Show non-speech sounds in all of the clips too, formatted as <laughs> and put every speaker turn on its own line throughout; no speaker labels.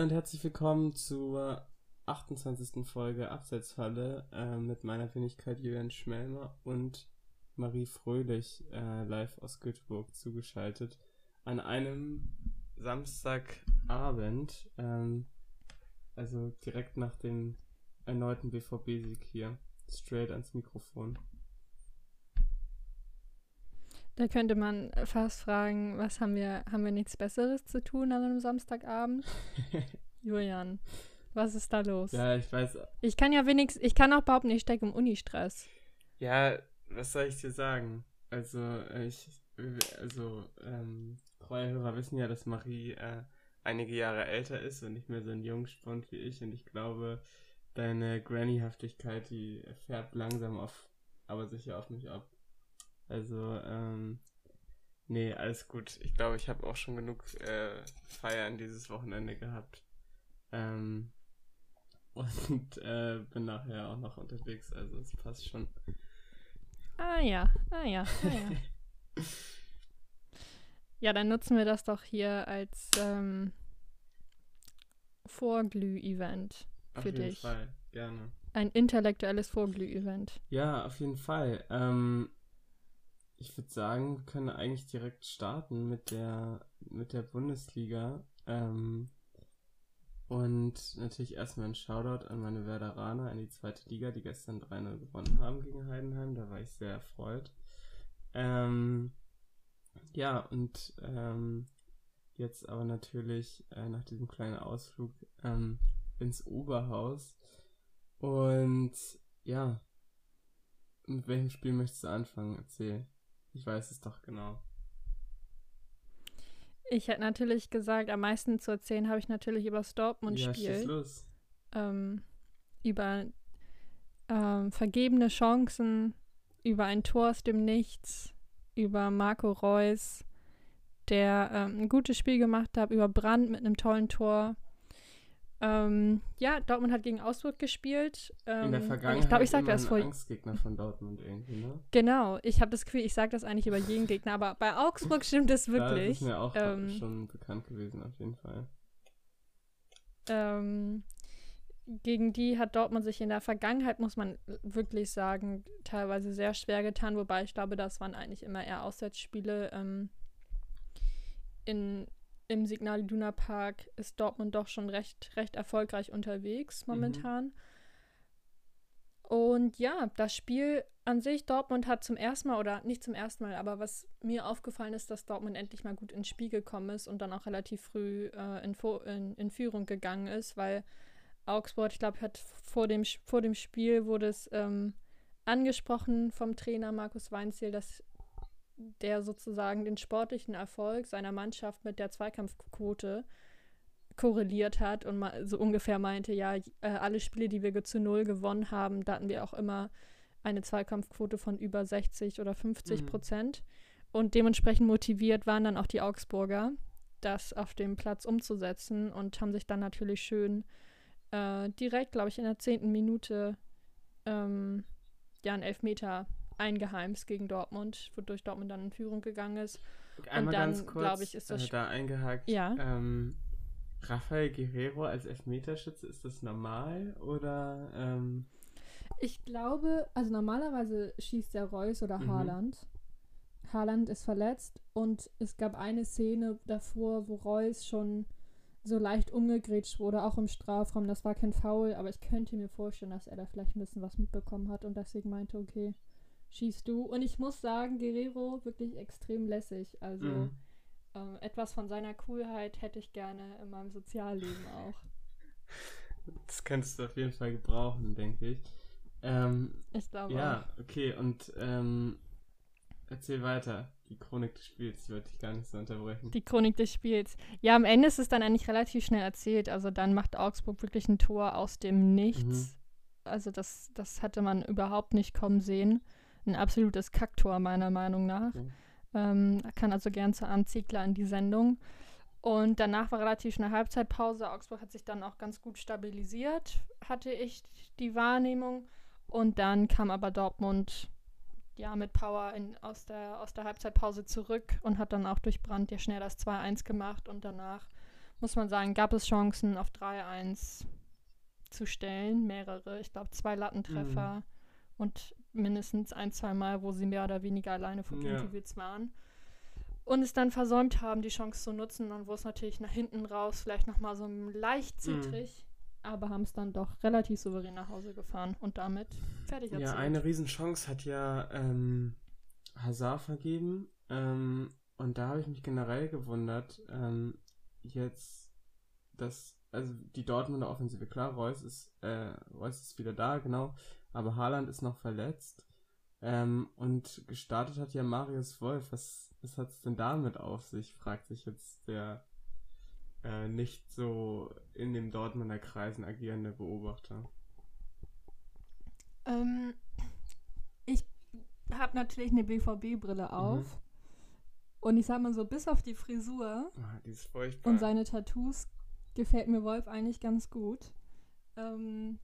Hallo und herzlich willkommen zur 28. Folge Abseitsfalle äh, mit meiner Wenigkeit Julian Schmelmer und Marie Fröhlich äh, live aus Göteborg zugeschaltet an einem Samstagabend, ähm, also direkt nach dem erneuten BVB-Sieg hier, straight ans Mikrofon.
Da könnte man fast fragen, was haben wir, haben wir nichts Besseres zu tun an einem Samstagabend? <laughs> Julian, was ist da los?
Ja, ich weiß.
Ich kann ja wenigstens, ich kann auch behaupten, ich stecke im Unistress.
Ja, was soll ich dir sagen? Also, ich, also, ähm, treue Hörer wissen ja, dass Marie äh, einige Jahre älter ist und nicht mehr so ein Jungspund wie ich und ich glaube, deine Grannyhaftigkeit, die färbt langsam auf, aber sicher auf mich ab. Also, ähm, nee, alles gut. Ich glaube, ich habe auch schon genug äh, Feiern dieses Wochenende gehabt. Ähm, und äh, bin nachher auch noch unterwegs, also es passt schon.
Ah ja, ah ja, ah ja. <laughs> ja, dann nutzen wir das doch hier als ähm, Vorglüh-Event für
auf jeden
dich.
Fall, gerne.
Ein intellektuelles Vorglüh-Event.
Ja, auf jeden Fall. Ähm, ich würde sagen, wir können eigentlich direkt starten mit der, mit der Bundesliga. Ähm, und natürlich erstmal ein Shoutout an meine Werderaner, an die zweite Liga, die gestern 3-0 gewonnen haben gegen Heidenheim. Da war ich sehr erfreut. Ähm, ja, und ähm, jetzt aber natürlich äh, nach diesem kleinen Ausflug ähm, ins Oberhaus. Und ja, mit welchem Spiel möchtest du anfangen? Erzähl. Ich weiß es doch genau.
Ich hätte natürlich gesagt, am meisten zu erzählen habe ich natürlich über das Dortmund-Spiel.
schieß los.
ähm, über ähm, vergebene Chancen, über ein Tor aus dem Nichts, über Marco Reus, der ähm, ein gutes Spiel gemacht hat, über Brandt mit einem tollen Tor. Ähm, ja, Dortmund hat gegen Augsburg gespielt. Ähm,
In der Vergangenheit
ich glaube, ich sage das vor.
Angstgegner von Dortmund irgendwie, ne?
Genau, ich habe das Gefühl, ich sage das eigentlich über jeden Gegner, aber bei Augsburg stimmt es <laughs>
Da
wirklich.
ist es mir auch
Ähm,
schon bekannt gewesen, auf jeden Fall.
Ähm, gegen die hat Dortmund sich in der Vergangenheit, muss man wirklich sagen, teilweise sehr schwer getan, wobei ich glaube, das waren eigentlich immer eher Auswärtsspiele. Ähm, in, Im Signal Iduna Park ist Dortmund doch schon recht, recht erfolgreich unterwegs
Mhm.
momentan. Und ja, das Spiel an sich, Dortmund hat zum ersten Mal, oder nicht zum ersten Mal, aber was mir aufgefallen ist, dass Dortmund endlich mal gut ins Spiel gekommen ist und dann auch relativ früh äh, in, in, in Führung gegangen ist, weil Augsburg, ich glaube, hat vor dem, vor dem Spiel wurde es ähm, angesprochen vom Trainer Markus Weinziel, dass der sozusagen den sportlichen Erfolg seiner Mannschaft mit der Zweikampfquote korreliert hat und so ungefähr meinte, ja, äh, alle Spiele, die wir zu null gewonnen haben, da hatten wir auch immer eine Zweikampfquote von über 60 oder 50
Mhm.
Prozent. Und dementsprechend motiviert waren dann auch die Augsburger, das auf dem Platz umzusetzen und haben sich dann natürlich schön äh, direkt, glaube ich, in der zehnten Minute ähm, ja einen Elfmeter eingeheimst gegen Dortmund, wodurch Dortmund dann in Führung gegangen ist.
Einmal
dann,
ganz kurz
glaub ich, ist das
äh, da eingehakt.
Ja.
Ähm, Rafael Guerrero als Elfmeterschütze, ist das normal oder ähm,
Ich glaube, also normalerweise schießt der Reus oder
Mhm.
Haaland. Haaland ist verletzt und es gab eine Szene davor, wo Reus schon so leicht umgegrätscht wurde, auch im Strafraum. Das war kein Foul, aber ich könnte mir vorstellen, dass er da vielleicht ein bisschen was mitbekommen hat und deswegen meinte, okay, schießt du. Und ich muss sagen, Guerrero wirklich extrem lässig. Also
mhm.
ähm, etwas von seiner Coolheit hätte ich gerne in meinem Sozialleben auch.
das könntest du auf jeden Fall gebrauchen, denke ich. Ähm,
Ich glaube
ja, okay, und ähm, erzähl weiter. Die Chronik des Spiels, die wollte ich gar nicht so unterbrechen.
Die Chronik des Spiels. Ja, am Ende ist es dann eigentlich relativ schnell erzählt. Also dann macht Augsburg wirklich ein Tor aus dem Nichts. Also das, das hatte man überhaupt nicht kommen sehen. Ein absolutes Kacktor meiner Meinung nach.
Okay.
Ähm, kann also gern zu Arndt Ziegler in die Sendung. Und danach war relativ schnell Halbzeitpause. Augsburg hat sich dann auch ganz gut stabilisiert, hatte ich die Wahrnehmung. Und dann kam aber Dortmund ja mit Power in, aus, der, aus der Halbzeitpause zurück und hat dann auch durch Brand ja schnell das 2-1 gemacht. Und danach muss man sagen, gab es Chancen auf 3-1 zu stellen, mehrere, ich glaube zwei Lattentreffer mhm. und mindestens ein, zwei Mal, wo sie mehr oder weniger alleine vor Ginkiewicz ja. waren. Und es dann versäumt haben, die Chance zu nutzen und wo es natürlich nach hinten raus vielleicht nochmal so leicht zittrig, mhm. aber haben es dann doch relativ souverän nach Hause gefahren und damit fertig
erzählt. Ja, eine Riesenchance hat ja ähm, Hazard vergeben ähm, und da habe ich mich generell gewundert, ähm, jetzt, dass, also die Dortmunder Offensive, klar, Reus ist, äh, Reus ist wieder da, genau, aber Haaland ist noch verletzt. Ähm, und gestartet hat ja Marius Wolf. Was, was hat es denn damit auf sich, fragt sich jetzt der äh, nicht so in dem Dortmunder Kreisen agierende Beobachter.
Ähm, ich habe natürlich eine BVB-Brille mhm. auf. Mhm. Und ich sag mal so, bis auf die Frisur
ah,
und seine Tattoos gefällt mir Wolf eigentlich ganz gut. Ähm,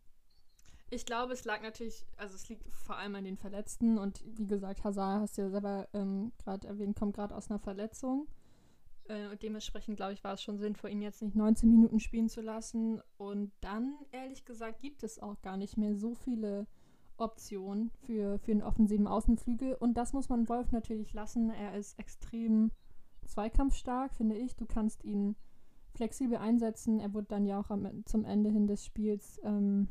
ich glaube, es lag natürlich, also es liegt vor allem an den Verletzten und wie gesagt, Hazard, hast du ja selber ähm, gerade erwähnt, kommt gerade aus einer Verletzung. Äh, und dementsprechend, glaube ich, war es schon sinnvoll, ihn jetzt nicht 19 Minuten spielen zu lassen. Und dann, ehrlich gesagt, gibt es auch gar nicht mehr so viele Optionen für, für einen offensiven Außenflügel. Und das muss man Wolf natürlich lassen. Er ist extrem zweikampfstark, finde ich. Du kannst ihn flexibel einsetzen. Er wurde dann ja auch am, zum Ende hin des Spiels ähm,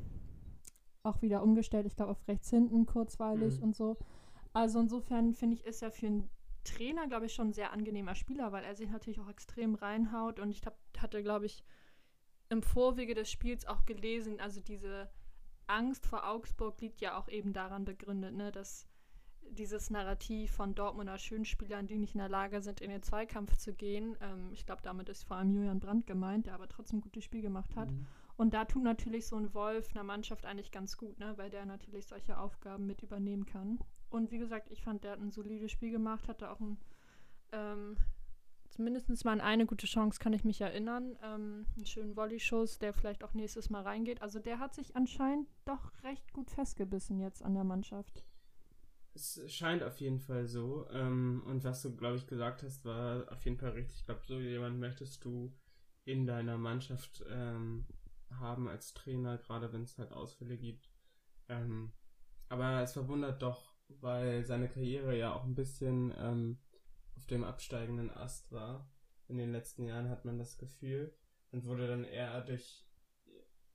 auch wieder umgestellt, ich glaube auf rechts hinten kurzweilig mhm. und so. Also insofern finde ich, ist er für einen Trainer, glaube ich, schon ein sehr angenehmer Spieler, weil er sich natürlich auch extrem reinhaut und ich hab, hatte, glaube ich, im Vorwege des Spiels auch gelesen, also diese Angst vor Augsburg liegt ja auch eben daran begründet, ne, dass dieses Narrativ von Dortmunder Schönspielern, die nicht in der Lage sind, in den Zweikampf zu gehen. Ähm, ich glaube, damit ist vor allem Julian Brandt gemeint, der aber trotzdem ein gutes Spiel gemacht hat. Mhm. Und da tut natürlich so ein Wolf einer Mannschaft eigentlich ganz gut, ne? weil der natürlich solche Aufgaben mit übernehmen kann. Und wie gesagt, ich fand, der hat ein solides Spiel gemacht, hatte auch ein, ähm, zumindest mal eine gute Chance, kann ich mich erinnern. Ähm, einen schönen Volley-Schuss, der vielleicht auch nächstes Mal reingeht. Also der hat sich anscheinend doch recht gut festgebissen jetzt an der Mannschaft.
Es scheint auf jeden Fall so. Ähm, und was du, glaube ich, gesagt hast, war auf jeden Fall richtig. Ich glaube, so jemand möchtest du in deiner Mannschaft ähm, haben als Trainer, gerade wenn es halt Ausfälle gibt. Ähm, aber es verwundert doch, weil seine Karriere ja auch ein bisschen ähm, auf dem absteigenden Ast war. In den letzten Jahren hat man das Gefühl und wurde dann eher durch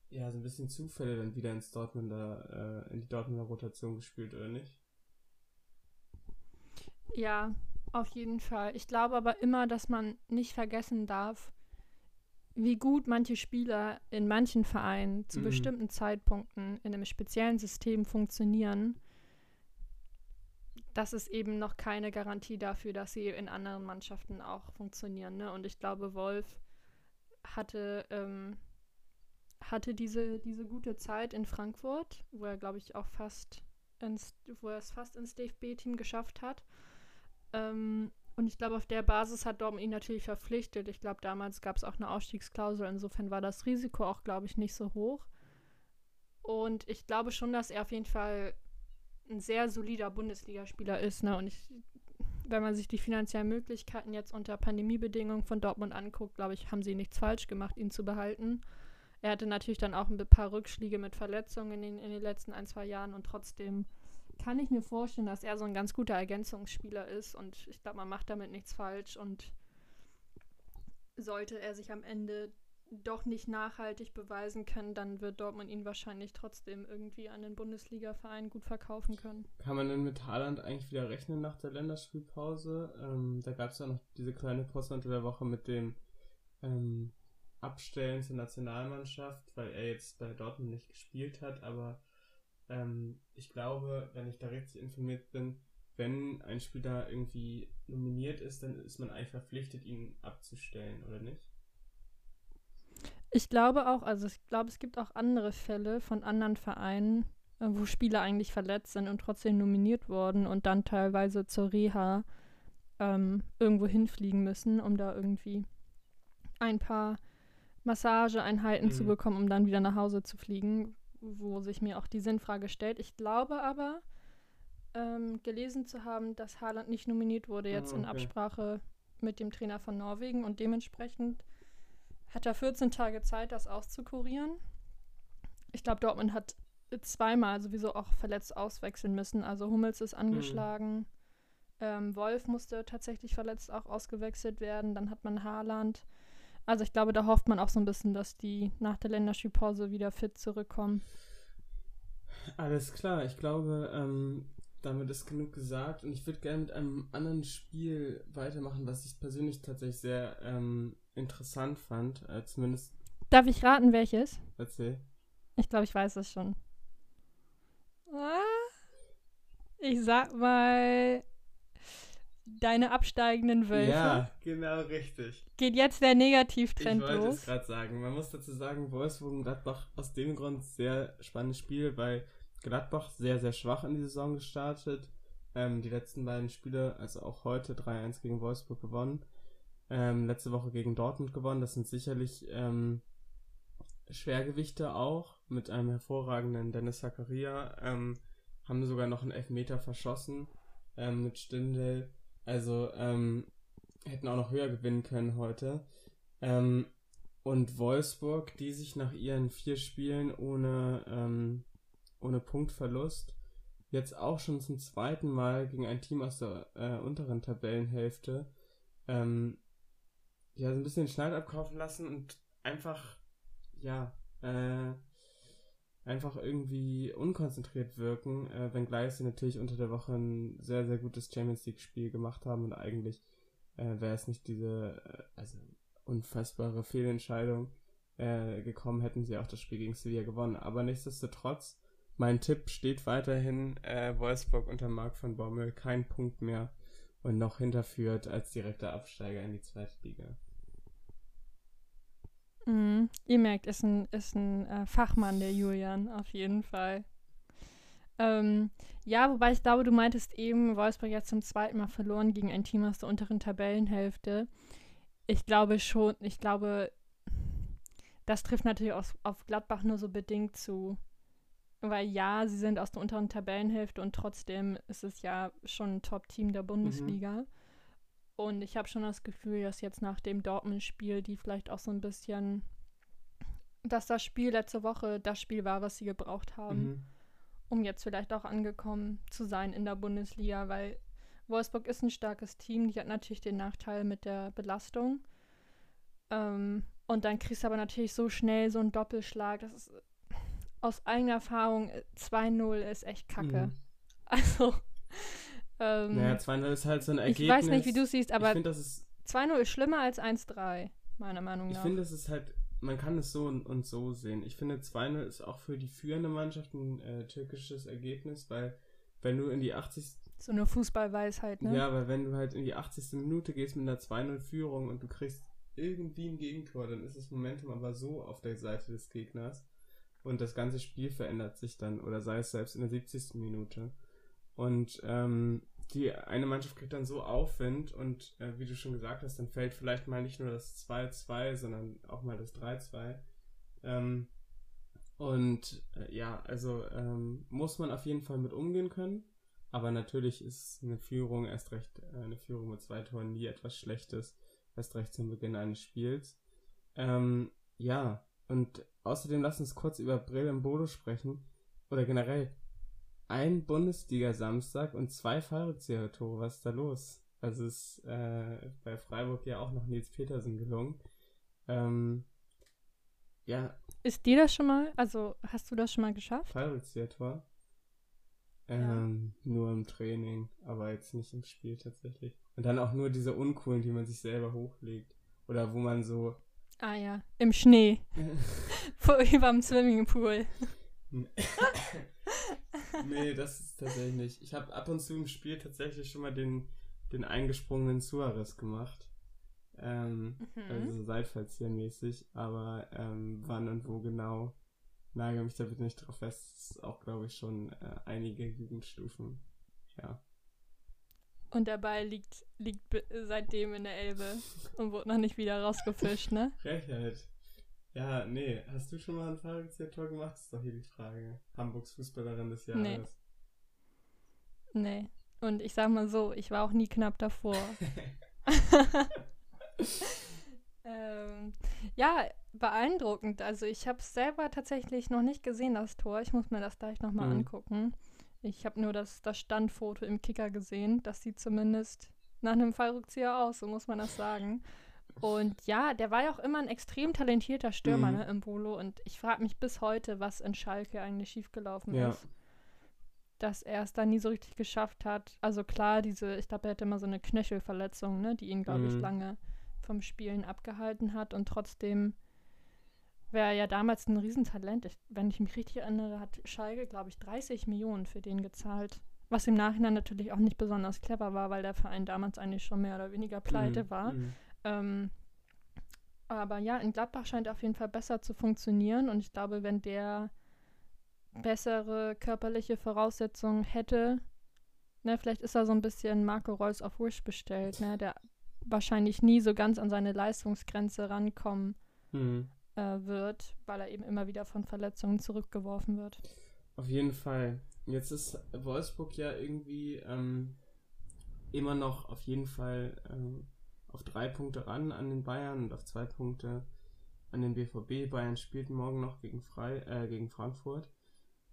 ja so ein bisschen Zufälle dann wieder ins Dortmunder äh, in die Dortmunder Rotation gespielt oder nicht?
Ja, auf jeden Fall. Ich glaube aber immer, dass man nicht vergessen darf, wie gut manche Spieler in manchen Vereinen zu mhm. bestimmten Zeitpunkten in einem speziellen System funktionieren, das ist eben noch keine Garantie dafür, dass sie in anderen Mannschaften auch funktionieren. Ne? Und ich glaube, Wolf hatte, ähm, hatte diese, diese gute Zeit in Frankfurt, wo er, glaube ich, auch fast ins, wo er es fast ins DFB-Team geschafft hat. Ähm, und ich glaube, auf der Basis hat Dortmund ihn natürlich verpflichtet. Ich glaube, damals gab es auch eine Ausstiegsklausel. Insofern war das Risiko auch, glaube ich, nicht so hoch. Und ich glaube schon, dass er auf jeden Fall ein sehr solider Bundesligaspieler ist. Ne? Und ich, wenn man sich die finanziellen Möglichkeiten jetzt unter Pandemiebedingungen von Dortmund anguckt, glaube ich, haben sie nichts falsch gemacht, ihn zu behalten. Er hatte natürlich dann auch ein paar Rückschläge mit Verletzungen in den, in den letzten ein, zwei Jahren und trotzdem kann ich mir vorstellen, dass er so ein ganz guter Ergänzungsspieler ist und ich glaube, man macht damit nichts falsch und sollte er sich am Ende doch nicht nachhaltig beweisen können, dann wird Dortmund ihn wahrscheinlich trotzdem irgendwie an den Bundesliga-Verein gut verkaufen können.
Kann man denn mit Haaland eigentlich wieder rechnen nach der Länderspielpause? Ähm, da gab es ja noch diese kleine Post unter der Woche mit dem ähm, Abstellen zur Nationalmannschaft, weil er jetzt bei Dortmund nicht gespielt hat, aber ähm, ich glaube, wenn ich da richtig informiert bin, wenn ein Spieler irgendwie nominiert ist, dann ist man eigentlich verpflichtet, ihn abzustellen, oder nicht?
Ich glaube auch, also ich glaube, es gibt auch andere Fälle von anderen Vereinen, äh, wo Spieler eigentlich verletzt sind und trotzdem nominiert wurden und dann teilweise zur Reha ähm, irgendwo hinfliegen müssen, um da irgendwie ein paar Massageeinheiten mhm. zu bekommen, um dann wieder nach Hause zu fliegen, wo sich mir auch die Sinnfrage stellt. Ich glaube aber, ähm, gelesen zu haben, dass Haaland nicht nominiert wurde jetzt ah, okay. in Absprache mit dem Trainer von Norwegen und dementsprechend hat er 14 Tage Zeit, das auszukurieren. Ich glaube, Dortmund hat zweimal sowieso auch verletzt auswechseln müssen. Also Hummels ist angeschlagen. Mhm. Ähm, Wolf musste tatsächlich verletzt auch ausgewechselt werden. Dann hat man Haaland. Also ich glaube, da hofft man auch so ein bisschen, dass die nach der Länderspielpause wieder fit zurückkommen.
Alles klar, ich glaube, ähm, damit ist genug gesagt und ich würde gerne mit einem anderen Spiel weitermachen, was ich persönlich tatsächlich sehr ähm, interessant fand, äh, zumindest.
Darf ich raten, welches?
Erzähl.
Ich glaube, ich weiß es schon. Ah, ich sag mal deine absteigenden Wölfe.
Ja, genau richtig.
Geht jetzt der Negativtrend
los?
Ich
wollte es gerade sagen. Man muss dazu sagen, Wolfsburg und Gladbach aus dem Grund sehr spannendes Spiel, weil Gladbach sehr, sehr schwach in die Saison gestartet. Ähm, die letzten beiden Spiele, also auch heute 3-1 gegen Wolfsburg gewonnen. Ähm, letzte Woche gegen Dortmund gewonnen. Das sind sicherlich ähm, Schwergewichte auch mit einem hervorragenden Dennis Zakaria. Ähm, haben sogar noch einen Elfmeter verschossen ähm, mit Stindel. Also ähm, hätten auch noch höher gewinnen können heute. Ähm, und Wolfsburg, die sich nach ihren vier Spielen ohne, ähm, ohne Punktverlust jetzt auch schon zum zweiten Mal gegen ein Team aus der äh, unteren Tabellenhälfte ähm, ja, so ein bisschen den Schneid abkaufen lassen und einfach, ja, äh, einfach irgendwie unkonzentriert wirken, äh, wenngleich sie natürlich unter der Woche ein sehr, sehr gutes Champions League-Spiel gemacht haben und eigentlich äh, wäre es nicht diese, äh, also unfassbare Fehlentscheidung äh, gekommen, hätten sie auch das Spiel gegen Sevilla gewonnen. Aber nichtsdestotrotz, mein Tipp steht weiterhin, äh, Wolfsburg unter Marc von Bommel, kein Punkt mehr und noch hinterführt als direkter Absteiger in die zweite Liga.
Mhm. Ihr merkt, ist ein, ist ein äh, Fachmann, der Julian, auf jeden Fall. Ähm, ja, wobei ich glaube, du meintest eben, Wolfsburg jetzt zum zweiten Mal verloren gegen ein Team aus der unteren Tabellenhälfte. Ich glaube schon, ich glaube, das trifft natürlich auf, auf Gladbach nur so bedingt zu. Weil ja, sie sind aus der unteren Tabellenhälfte und trotzdem ist es ja schon ein Top-Team der Bundesliga. Mhm. Und ich habe schon das Gefühl, dass jetzt nach dem Dortmund-Spiel, die vielleicht auch so ein bisschen, dass das Spiel letzte Woche das Spiel war, was sie gebraucht haben, mhm. um jetzt vielleicht auch angekommen zu sein in der Bundesliga, weil Wolfsburg ist ein starkes Team, die hat natürlich den Nachteil mit der Belastung. Ähm, und dann kriegst du aber natürlich so schnell so einen Doppelschlag. Das ist aus eigener Erfahrung 2-0 ist echt kacke. Mhm. Also
ähm, naja, 2-0 ist halt so ein Ergebnis.
Ich weiß nicht, wie du siehst, aber
2-0
ist schlimmer als 1-3, meiner Meinung nach.
Ich finde, das ist halt, man kann es so und, und so sehen. Ich finde, 2-0 ist auch für die führende Mannschaft ein äh, türkisches Ergebnis, weil wenn du in die 80.
So eine Fußballweisheit, ne?
Ja, weil wenn du halt in die 80. Minute gehst mit einer 2-0-Führung und du kriegst irgendwie ein Gegentor, dann ist das Momentum aber so auf der Seite des Gegners und das ganze Spiel verändert sich dann oder sei es selbst in der 70. Minute. Und ähm, die eine Mannschaft kriegt dann so Aufwind und äh, wie du schon gesagt hast, dann fällt vielleicht mal nicht nur das 2-2, sondern auch mal das 3-2. Ähm, und äh, ja, also ähm, muss man auf jeden Fall mit umgehen können. Aber natürlich ist eine Führung, erst recht äh, eine Führung mit zwei Toren nie etwas Schlechtes, erst recht zum Beginn eines Spiels. Ähm, ja, und außerdem lass uns kurz über im Bodo sprechen. Oder generell, ein Bundesliga-Samstag und zwei Fallrückzieher-Tore. Was ist da los? Also ist äh, bei Freiburg ja auch noch Nils Petersen gelungen. Ähm, ja.
Ist dir das schon mal, also hast du das schon mal geschafft?
Fallrückzieher-Tor? Ähm, ja. Nur im Training, aber jetzt nicht im Spiel tatsächlich. Und dann auch nur diese uncoolen, die man sich selber hochlegt. Oder wo man so.
Ah ja, im Schnee. <laughs> Vor <laughs> über dem Swimmingpool. <laughs>
nee, das ist tatsächlich nicht. Ich habe ab und zu im Spiel tatsächlich schon mal den, den eingesprungenen Suarez gemacht. Ähm, mhm. Also Seitfallzieher-mäßig, aber ähm, wann und wo genau, nagel mich da bitte nicht drauf fest. Das ist auch, glaube ich, schon äh, einige Jugendstufen. Ja.
Und der Ball liegt, liegt seitdem in der Elbe und wurde noch nicht wieder rausgefischt, ne?
Frechheit. Ja, nee. Hast du schon mal ein Fahrradzieher-Tor gemacht? Das ist doch hier die Frage. Hamburgs Fußballerin des Jahres.
Nee. Nee. Und ich sag mal so, ich war auch nie knapp davor. <laughs> <laughs> ähm, Ja, beeindruckend. Also ich habe es selber tatsächlich noch nicht gesehen, das Tor. Ich muss mir das gleich nochmal mhm. angucken. Ich habe nur das, das Standfoto im Kicker gesehen. Das sieht zumindest nach einem Fallrückzieher aus, so muss man das sagen. Und ja, der war ja auch immer ein extrem talentierter Stürmer mhm. ne, im Bolo. Und ich frage mich bis heute, was in Schalke eigentlich schiefgelaufen ja. ist. Dass er es da nie so richtig geschafft hat. Also klar, diese, ich glaube, er hatte immer so eine Knöchelverletzung, ne, die ihn, glaube mhm. ich, lange vom Spielen abgehalten hat. Und trotzdem wäre er ja damals ein Riesentalent. Ich, wenn ich mich richtig erinnere, hat Schalke, glaube ich, 30 Millionen für den gezahlt. Was im Nachhinein natürlich auch nicht besonders clever war, weil der Verein damals eigentlich schon mehr oder weniger pleite mhm. war. Ähm, aber ja, in Gladbach scheint auf jeden Fall besser zu funktionieren und ich glaube, wenn der bessere körperliche Voraussetzungen hätte, ne, vielleicht ist er so ein bisschen Marco Reus auf Wish bestellt, ne, der wahrscheinlich nie so ganz an seine Leistungsgrenze rankommen mhm. äh, wird, weil er eben immer wieder von Verletzungen zurückgeworfen wird.
Auf jeden Fall. Jetzt ist Wolfsburg ja irgendwie ähm, immer noch auf jeden Fall ähm, auf drei Punkte ran an den Bayern und auf zwei Punkte an den BVB. Bayern spielt morgen noch gegen, Frei, äh, gegen Frankfurt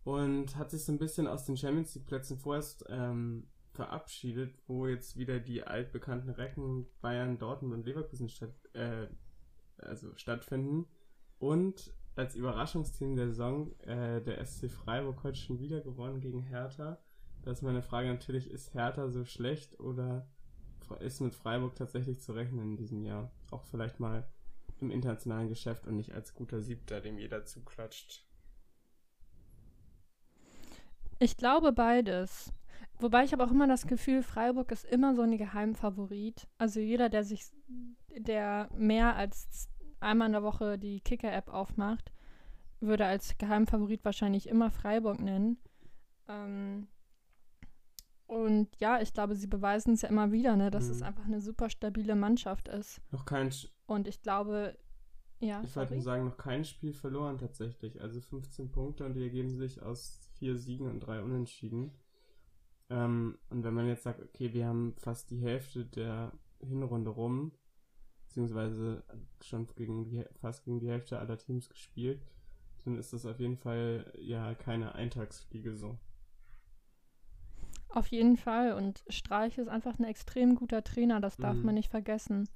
und hat sich so ein bisschen aus den Champions League Plätzen vorerst ähm, verabschiedet, wo jetzt wieder die altbekannten Recken Bayern, Dortmund und Leverkusen statt, äh, also stattfinden. Und als Überraschungsteam der Saison äh, der SC Freiburg heute schon wieder gewonnen gegen Hertha. Da ist meine Frage natürlich, ist Hertha so schlecht oder ist mit Freiburg tatsächlich zu rechnen in diesem Jahr. Auch vielleicht mal im internationalen Geschäft und nicht als guter Siebter, dem jeder zuklatscht.
Ich glaube beides. Wobei ich habe auch immer das Gefühl, Freiburg ist immer so ein Geheimfavorit. Also jeder, der sich, der mehr als einmal in der Woche die Kicker-App aufmacht, würde als Geheimfavorit wahrscheinlich immer Freiburg nennen. Ähm, und ja, ich glaube, sie beweisen es ja immer wieder, ne, dass mhm. es einfach eine super stabile Mannschaft ist.
Noch kein. Sch
und ich glaube, ja.
Ich wollte nur sagen, noch kein Spiel verloren tatsächlich. Also 15 Punkte und die ergeben sich aus vier Siegen und drei Unentschieden. Ähm, und wenn man jetzt sagt, okay, wir haben fast die Hälfte der Hinrunde rum, beziehungsweise schon gegen die, fast gegen die Hälfte aller Teams gespielt, dann ist das auf jeden Fall ja keine Eintagsfliege so.
Auf jeden Fall. Und Streich ist einfach ein extrem guter Trainer, das darf mhm. man nicht vergessen.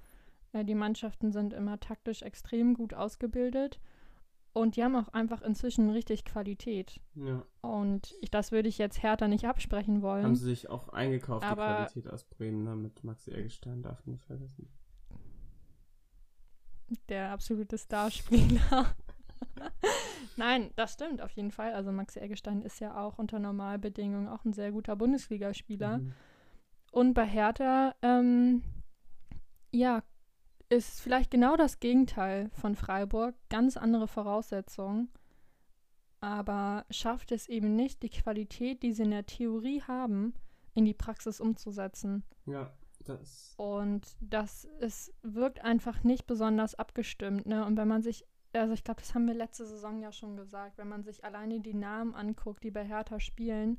Äh, die Mannschaften sind immer taktisch extrem gut ausgebildet und die haben auch einfach inzwischen richtig Qualität. Ja. Und ich, das würde ich jetzt härter nicht absprechen wollen.
Haben sie sich auch eingekauft, die Qualität aus Bremen, ne? mit Maxi Eggestein, darf man nicht vergessen.
Der absolute Starspieler. <laughs> Nein, das stimmt auf jeden Fall. Also Maxi Eggestein ist ja auch unter Normalbedingungen auch ein sehr guter Bundesligaspieler. Mhm. Und bei Hertha, ähm, ja, ist vielleicht genau das Gegenteil von Freiburg. Ganz andere Voraussetzungen. Aber schafft es eben nicht, die Qualität, die sie in der Theorie haben, in die Praxis umzusetzen.
Ja, das.
Und das ist, wirkt einfach nicht besonders abgestimmt. Ne? Und wenn man sich also ich glaube, das haben wir letzte Saison ja schon gesagt, wenn man sich alleine die Namen anguckt, die bei Hertha spielen,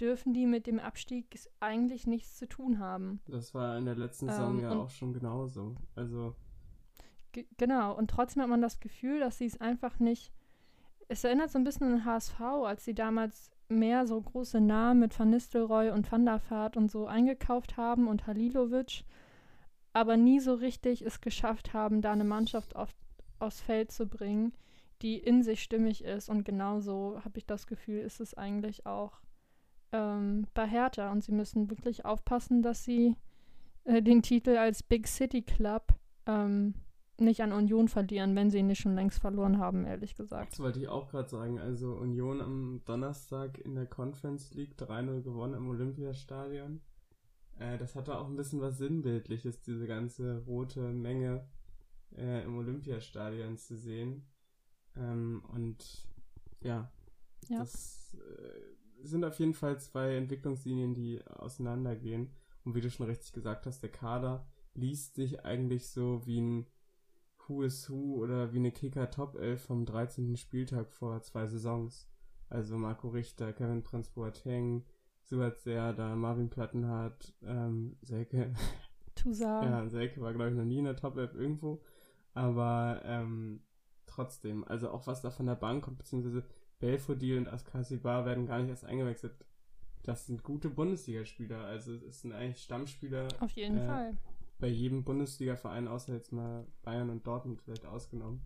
dürfen die mit dem Abstieg eigentlich nichts zu tun haben.
Das war in der letzten Saison ähm, ja auch schon genauso. Also
genau, und trotzdem hat man das Gefühl, dass sie es einfach nicht. Es erinnert so ein bisschen an HSV, als sie damals mehr so große Namen mit Van Nistelrooy und Van der Vaart und so eingekauft haben und Halilovic, aber nie so richtig es geschafft haben, da eine Mannschaft auf aufs Feld zu bringen, die in sich stimmig ist. Und genauso habe ich das Gefühl, ist es eigentlich auch ähm, bei Hertha. Und sie müssen wirklich aufpassen, dass sie äh, den Titel als Big City Club ähm, nicht an Union verlieren, wenn sie ihn nicht schon längst verloren haben, ehrlich gesagt.
Das wollte ich auch gerade sagen. Also Union am Donnerstag in der Conference League 3-0 gewonnen im Olympiastadion. Äh, das hatte auch ein bisschen was Sinnbildliches, diese ganze rote Menge äh, im Olympiastadion zu sehen. Ähm, und ja, ja. das äh, sind auf jeden Fall zwei Entwicklungslinien, die auseinandergehen. Und wie du schon richtig gesagt hast, der Kader liest sich eigentlich so wie ein Who is Who oder wie eine Kicker Top 11 vom 13. Spieltag vor zwei Saisons. Also Marco Richter, Kevin Prinz Boateng, Suat Serda, Marvin Plattenhardt, ähm, Selke.
Toussaint.
Ja, Selke war glaube ich noch nie in der Top 11 irgendwo. Aber ähm, trotzdem, also auch was da von der Bank kommt, beziehungsweise Belfodil und Askasibar werden gar nicht erst eingewechselt. Das sind gute Bundesligaspieler, also es sind eigentlich Stammspieler.
Auf jeden
äh,
Fall.
Bei jedem Bundesliga-Verein, außer jetzt mal Bayern und Dortmund vielleicht ausgenommen.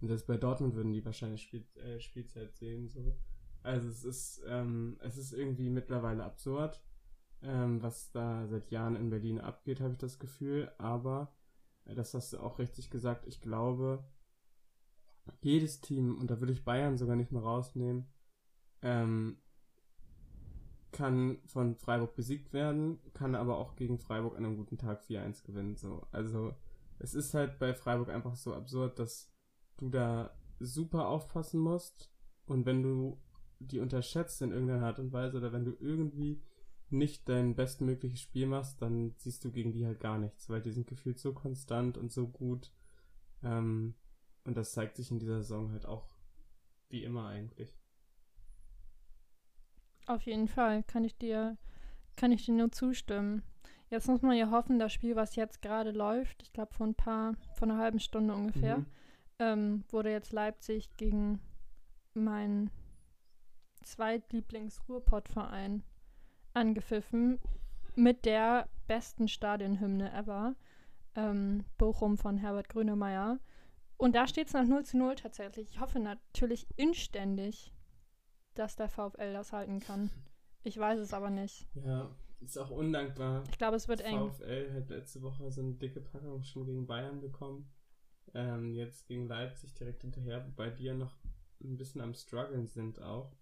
Und selbst bei Dortmund würden die wahrscheinlich Spiel, äh, Spielzeit sehen. So. Also es ist, ähm, es ist irgendwie mittlerweile absurd, ähm, was da seit Jahren in Berlin abgeht, habe ich das Gefühl. Aber, das hast du auch richtig gesagt, ich glaube, jedes Team, und da würde ich Bayern sogar nicht mehr rausnehmen, ähm, kann von Freiburg besiegt werden, kann aber auch gegen Freiburg an einem guten Tag 4-1 gewinnen. So. Also es ist halt bei Freiburg einfach so absurd, dass du da super aufpassen musst und wenn du die unterschätzt in irgendeiner Art und Weise oder wenn du irgendwie nicht dein bestmögliches Spiel machst, dann siehst du gegen die halt gar nichts, weil die sind gefühlt so konstant und so gut. Ähm, und das zeigt sich in dieser Saison halt auch wie immer eigentlich.
Auf jeden Fall kann ich dir, kann ich dir nur zustimmen. Jetzt muss man ja hoffen, das Spiel, was jetzt gerade läuft, ich glaube vor ein paar, vor einer halben Stunde ungefähr,
Mhm.
ähm, wurde jetzt Leipzig gegen meinen Zweitlieblings-Ruhrpott-Verein angepfiffen mit der besten Stadionhymne ever. Ähm, Bochum von Herbert Grönemeyer. Und da steht es nach 0 zu 0 tatsächlich. Ich hoffe natürlich inständig, dass der VfL das halten kann. Ich weiß es aber nicht.
Ja, ist auch undankbar.
Ich glaube, es wird eng.
VfL hat letzte Woche so eine dicke Packung schon gegen Bayern bekommen. Ähm, jetzt gegen Leipzig direkt hinterher, wobei die ja noch ein bisschen am struggeln sind auch.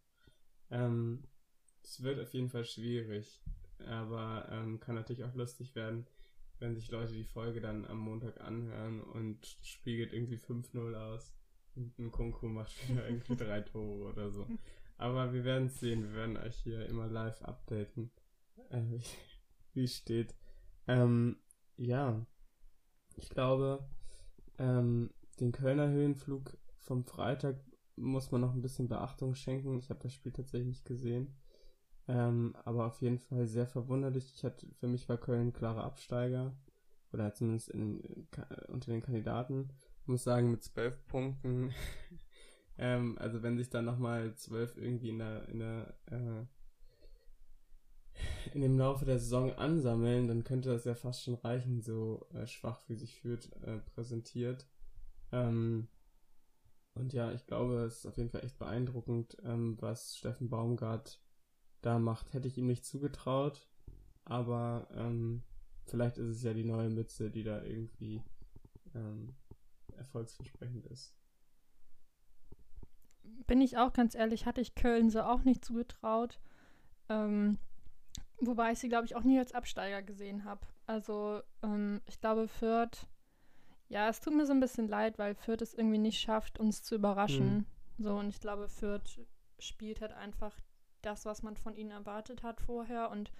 Ähm, es wird auf jeden Fall schwierig, aber ähm, kann natürlich auch lustig werden, wenn sich Leute die Folge dann am Montag anhören und geht irgendwie 5-0 aus und ein Kunku macht <laughs> wieder irgendwie drei Tore oder so. Aber wir werden es sehen, wir werden euch hier immer live updaten, äh, <laughs> wie- steht. Ähm, ja, ich glaube, ähm, den Kölner Höhenflug vom Freitag muss man noch ein bisschen Beachtung schenken. Ich habe das Spiel tatsächlich nicht gesehen. Ähm, aber auf jeden Fall sehr verwunderlich. Ich hatte, für mich war Köln klarer Absteiger. Oder zumindest in, Ka- unter den Kandidaten. Ich muss sagen, mit zwölf Punkten. <laughs> ähm, also wenn sich dann nochmal zwölf irgendwie in der, in der, äh, in dem Laufe der Saison ansammeln, dann könnte das ja fast schon reichen, so äh, schwach wie sich führt, äh, präsentiert. Ähm, und ja, ich glaube, es ist auf jeden Fall echt beeindruckend, ähm, was Steffen Baumgart da macht. Hätte ich ihm nicht zugetraut, aber ähm, vielleicht ist es ja die neue Mütze, die da irgendwie ähm, erfolgsversprechend ist.
Bin ich auch ganz ehrlich, hatte ich Köln so auch nicht zugetraut. Ähm, wobei ich sie, glaube ich, auch nie als Absteiger gesehen habe. Also, ähm, ich glaube, Fürth, ja, es tut mir so ein bisschen leid, weil Fürth es irgendwie nicht schafft, uns zu überraschen. So, und ich glaube, Fürth spielt halt einfach das, was man von ihnen erwartet hat vorher. Und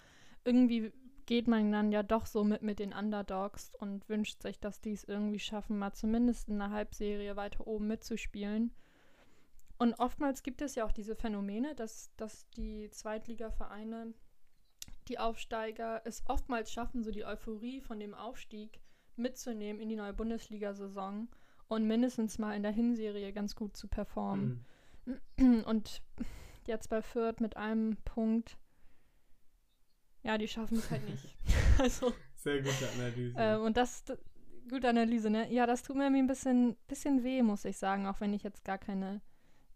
irgendwie geht man dann ja doch so mit mit den Underdogs und wünscht sich, dass die es irgendwie schaffen, mal zumindest in einer Halbserie weiter oben mitzuspielen. Und oftmals gibt es ja auch diese Phänomene, dass, dass die Zweitligavereine, die Aufsteiger, es oftmals schaffen, so die Euphorie von dem Aufstieg mitzunehmen in die neue Bundesliga-Saison und mindestens mal in der Hinserie ganz gut zu performen.
Mhm.
Und jetzt bei Fürth mit einem Punkt, ja, die schaffen es halt nicht. <laughs> also,
Sehr gute Analyse.
äh, und das, gute Analyse, ne? Ja, das tut mir irgendwie ein bisschen, bisschen weh, muss ich sagen, auch wenn ich jetzt gar keine,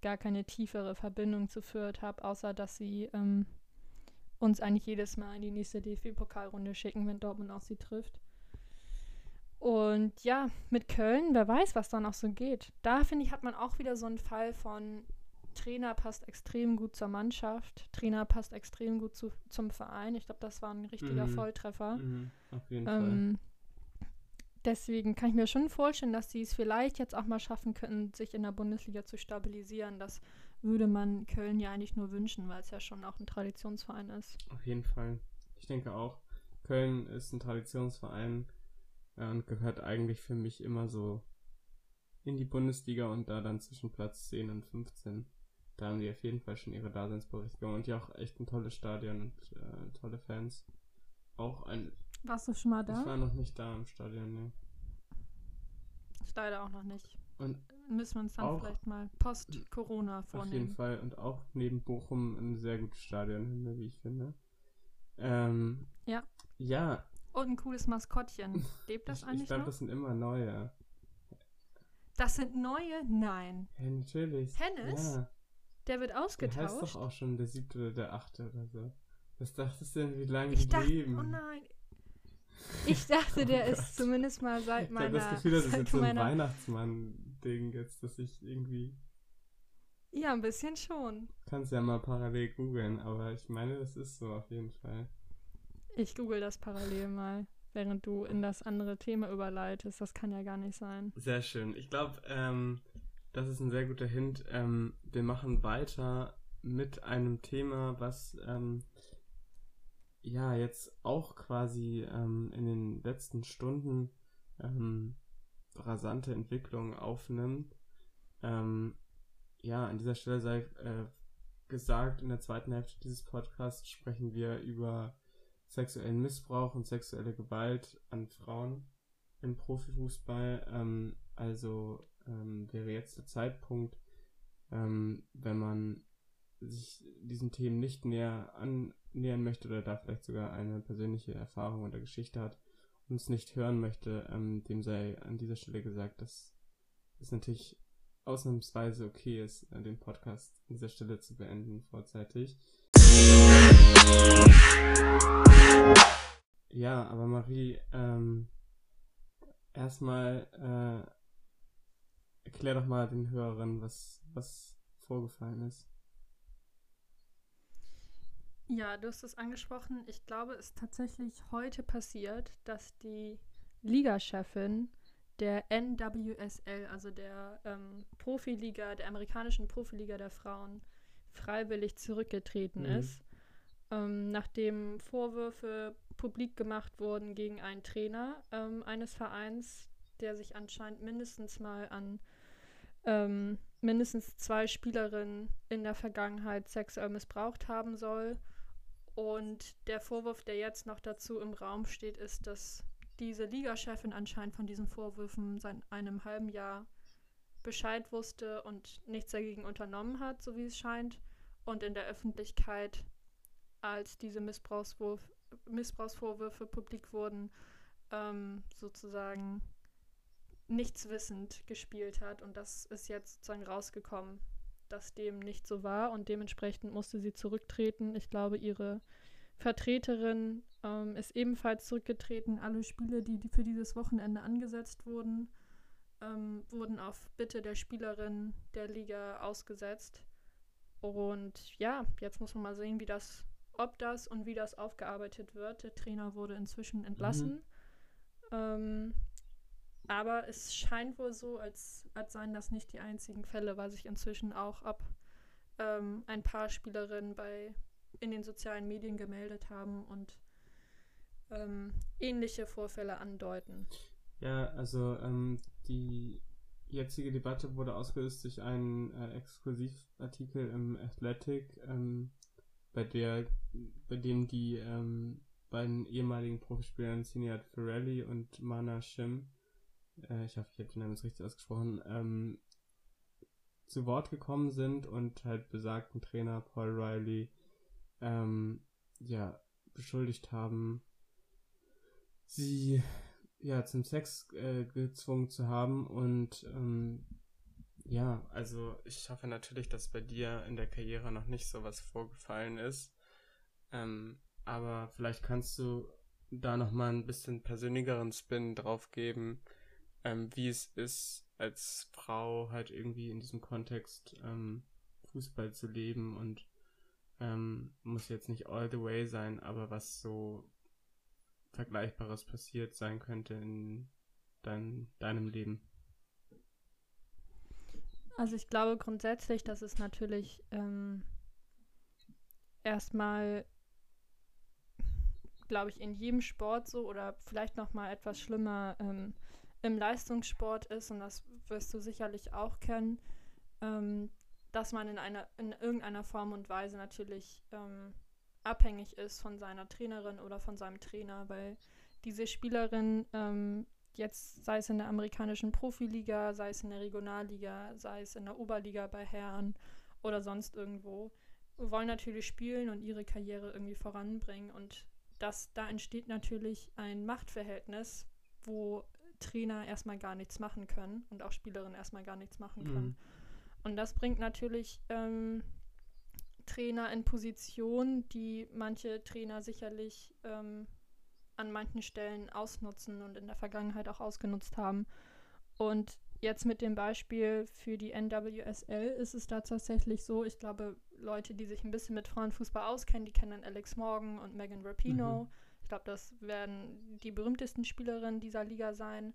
gar keine tiefere Verbindung zu Fürth habe, außer dass sie ähm, uns eigentlich jedes Mal in die nächste DFB-Pokalrunde schicken, wenn Dortmund auch sie trifft. Und ja, mit Köln, wer weiß, was da noch so geht. Da finde ich, hat man auch wieder so einen Fall von Trainer passt extrem gut zur Mannschaft, Trainer passt extrem gut zu, zum Verein. Ich glaube, das war ein richtiger
Mhm.
Volltreffer.
Mhm, auf jeden Fall.
Ähm, deswegen kann ich mir schon vorstellen, dass sie es vielleicht jetzt auch mal schaffen könnten, sich in der Bundesliga zu stabilisieren. Das würde man Köln ja eigentlich nur wünschen, weil es ja schon auch ein Traditionsverein ist.
Auf jeden Fall. Ich denke auch, Köln ist ein Traditionsverein äh, und gehört eigentlich für mich immer so in die Bundesliga und da dann zwischen Platz 10 und 15. Da haben die auf jeden Fall schon ihre Daseinsberechtigung und ja auch echt ein tolles Stadion und äh, tolle Fans. Auch ein.
Warst du schon mal
Ich war noch nicht da im Stadion, ne.
Ich leider auch noch nicht.
Und
Müssen wir uns dann vielleicht mal post-Corona
Auf jeden
vornehmen.
Fall. Und auch neben Bochum ein sehr gutes Stadion, wie ich finde. Ähm,
Ja.
Ja,
Und ein cooles Maskottchen. Lebt das
ich, ich
eigentlich
glaube,
noch?
das sind immer neue.
Das sind neue? Nein.
Ja, natürlich.
Hennes?
Ja,
Der wird
der heißt
ausgetauscht.
doch auch schon der siebte oder der achte oder so. Was dachtest du denn, wie lange
ich
die
dachte,
leben?
oh nein. Ich dachte, <laughs>
Oh
der
Gott.
ist zumindest mal seit
ich habe
meiner.
das Gefühl, das ist jetzt so ein
meiner
Weihnachtsmann-Ding jetzt, dass ich irgendwie...
ja, ein bisschen schon.
Kannst ja mal parallel googeln, aber ich meine, das ist so auf jeden Fall.
Ich google das parallel mal, während du in das andere Thema überleitest. Das kann ja gar nicht sein.
Sehr schön. Ich glaube, ähm, das ist ein sehr guter Hint. Ähm, wir machen weiter mit einem Thema, was ähm, ja jetzt auch quasi ähm, in den letzten Stunden ähm, rasante Entwicklungen aufnimmt. Ähm, ja, an dieser Stelle sei äh, gesagt, in der zweiten Hälfte dieses Podcasts sprechen wir über sexuellen Missbrauch und sexuelle Gewalt an Frauen im Profifußball. Ähm, also ähm, wäre jetzt der Zeitpunkt, ähm, wenn man sich diesen Themen nicht näher annähern möchte oder da vielleicht sogar eine persönliche Erfahrung oder Geschichte hat und es nicht hören möchte, ähm, dem sei an dieser Stelle gesagt, dass es natürlich ausnahmsweise okay ist, äh, den Podcast an dieser Stelle zu beenden vorzeitig. Ja, aber Marie, ähm, erstmal äh, erklär doch mal den Hörern, was, was vorgefallen ist.
Ja, du hast es angesprochen. Ich glaube, es ist tatsächlich heute passiert, dass die Ligachefin der NWSL, also der ähm, Profiliga, der amerikanischen Profiliga der Frauen, freiwillig zurückgetreten
Mhm.
ist, ähm, nachdem Vorwürfe publik gemacht wurden gegen einen Trainer ähm, eines Vereins, der sich anscheinend mindestens mal an ähm, mindestens zwei Spielerinnen in der Vergangenheit sexuell missbraucht haben soll. Und der Vorwurf, der jetzt noch dazu im Raum steht, ist, dass diese Ligachefin anscheinend von diesen Vorwürfen seit einem halben Jahr Bescheid wusste und nichts dagegen unternommen hat, so wie es scheint. Und in der Öffentlichkeit, als diese Missbrauchsvorwürfe publik wurden, ähm, sozusagen nichtswissend gespielt hat. Und das ist jetzt sozusagen rausgekommen, dass dem nicht so war. Und dementsprechend musste sie zurücktreten. Ich glaube, ihre Vertreterin ähm, ist ebenfalls zurückgetreten. Alle Spiele, die, die für dieses Wochenende angesetzt wurden, ähm, wurden auf Bitte der Spielerin der Liga ausgesetzt. Und ja, jetzt muss man mal sehen, wie das, ob das und wie das aufgearbeitet wird. Der Trainer wurde inzwischen entlassen. Ähm, aber es scheint wohl so, als, als seien das nicht die einzigen Fälle, weil sich inzwischen auch ab ähm, ein paar Spielerinnen bei in den sozialen Medien gemeldet haben und ähm, ähnliche Vorfälle andeuten.
Ja, also ähm, die jetzige Debatte wurde ausgelöst durch einen äh, Exklusivartikel im Athletic, ähm, bei der, bei dem die ähm, beiden ehemaligen Profispielern Siniat Ferrelli und Mana Shim, äh, ich hoffe, ich habe den Namen jetzt richtig ausgesprochen, ähm, zu Wort gekommen sind und halt besagten Trainer Paul Riley ähm, ja beschuldigt haben, sie ja zum Sex äh, gezwungen zu haben und ähm, ja, also ich hoffe natürlich, dass bei dir in der Karriere noch nicht so was vorgefallen ist. Ähm, aber vielleicht kannst du da noch mal ein bisschen persönlicheren Spin drauf geben, ähm, wie es ist, als Frau halt irgendwie in diesem Kontext ähm, Fußball zu leben und ähm, muss jetzt nicht all the way sein, aber was so Vergleichbares passiert sein könnte in dein, deinem Leben.
Also ich glaube grundsätzlich, dass es natürlich ähm, erstmal, glaube ich, in jedem Sport so oder vielleicht noch mal etwas schlimmer ähm, im Leistungssport ist und das wirst du sicherlich auch kennen, ähm, dass man in einer in irgendeiner Form und Weise natürlich ähm, abhängig ist von seiner Trainerin oder von seinem Trainer, weil diese Spielerin ähm, jetzt sei es in der amerikanischen Profiliga, sei es in der Regionalliga, sei es in der Oberliga bei Herren oder sonst irgendwo, wollen natürlich spielen und ihre Karriere irgendwie voranbringen. Und das, da entsteht natürlich ein Machtverhältnis, wo Trainer erstmal gar nichts machen können und auch Spielerinnen erstmal gar nichts machen können. Mhm. Und das bringt natürlich ähm, Trainer in Positionen, die manche Trainer sicherlich ähm, an manchen Stellen ausnutzen und in der Vergangenheit auch ausgenutzt haben. Und jetzt mit dem Beispiel für die NWSL ist es da tatsächlich so, ich glaube, Leute, die sich ein bisschen mit Frauenfußball auskennen, die kennen Alex Morgan und Megan Rapino. Mhm. Ich glaube, das werden die berühmtesten Spielerinnen dieser Liga sein,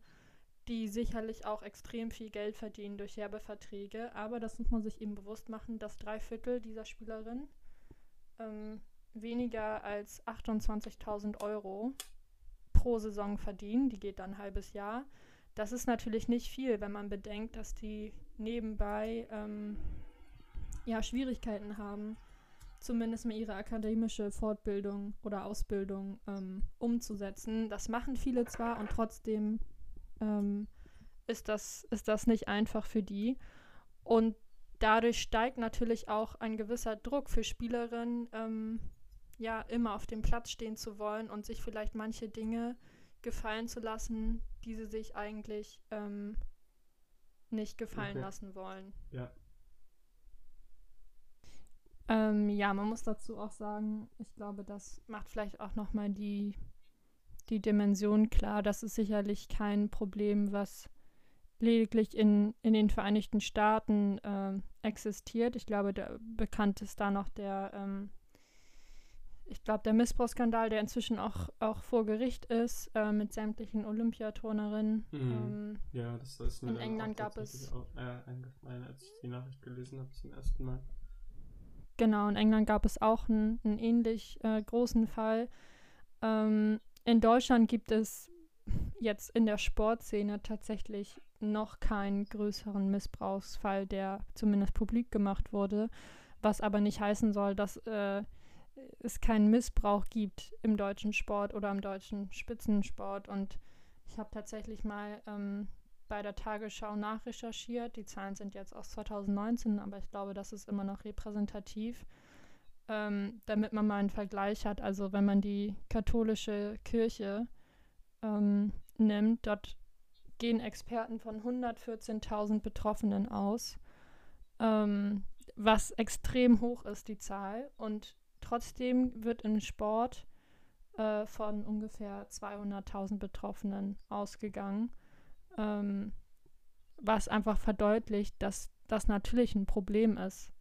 die sicherlich auch extrem viel Geld verdienen durch Werbeverträge. Aber das muss man sich eben bewusst machen, dass drei Viertel dieser Spielerinnen ähm, weniger als 28.000 Euro pro Saison verdienen. Die geht dann ein halbes Jahr. Das ist natürlich nicht viel, wenn man bedenkt, dass die nebenbei ähm, ja, Schwierigkeiten haben, zumindest mal ihre akademische Fortbildung oder Ausbildung ähm, umzusetzen. Das machen viele zwar und trotzdem ähm, ist, das, ist das nicht einfach für die. Und dadurch steigt natürlich auch ein gewisser Druck für Spielerinnen, ähm, ja immer auf dem Platz stehen zu wollen und sich vielleicht manche Dinge gefallen zu lassen, die sie sich eigentlich ähm, nicht gefallen okay. lassen wollen.
Ja.
Ähm, ja, man muss dazu auch sagen, ich glaube, das macht vielleicht auch nochmal die, die Dimension klar. Das ist sicherlich kein Problem, was lediglich in, in den Vereinigten Staaten äh, existiert. Ich glaube, der bekannt ist da noch der ähm, ich glaube, der Missbrauchsskandal, der inzwischen auch, auch vor Gericht ist, äh, mit sämtlichen Olympiaturnerinnen. Mhm.
Ähm, ja, das ist
mir In England gab es.
Auch, äh, eingefallen, als ich die Nachricht gelesen habe zum ersten Mal.
Genau, in England gab es auch einen, einen ähnlich äh, großen Fall. Ähm, in Deutschland gibt es jetzt in der Sportszene tatsächlich noch keinen größeren Missbrauchsfall, der zumindest publik gemacht wurde, was aber nicht heißen soll, dass äh, es keinen Missbrauch gibt im deutschen Sport oder im deutschen Spitzensport. Und ich habe tatsächlich mal ähm, bei der Tagesschau nachrecherchiert. Die Zahlen sind jetzt aus 2019, aber ich glaube, das ist immer noch repräsentativ, ähm, damit man mal einen Vergleich hat. Also wenn man die katholische Kirche ähm, nimmt, dort gehen Experten von 114.000 Betroffenen aus, ähm, was extrem hoch ist, die Zahl. Und Trotzdem wird im Sport äh, von ungefähr 200.000 Betroffenen ausgegangen, ähm, was einfach verdeutlicht, dass das natürlich ein Problem ist.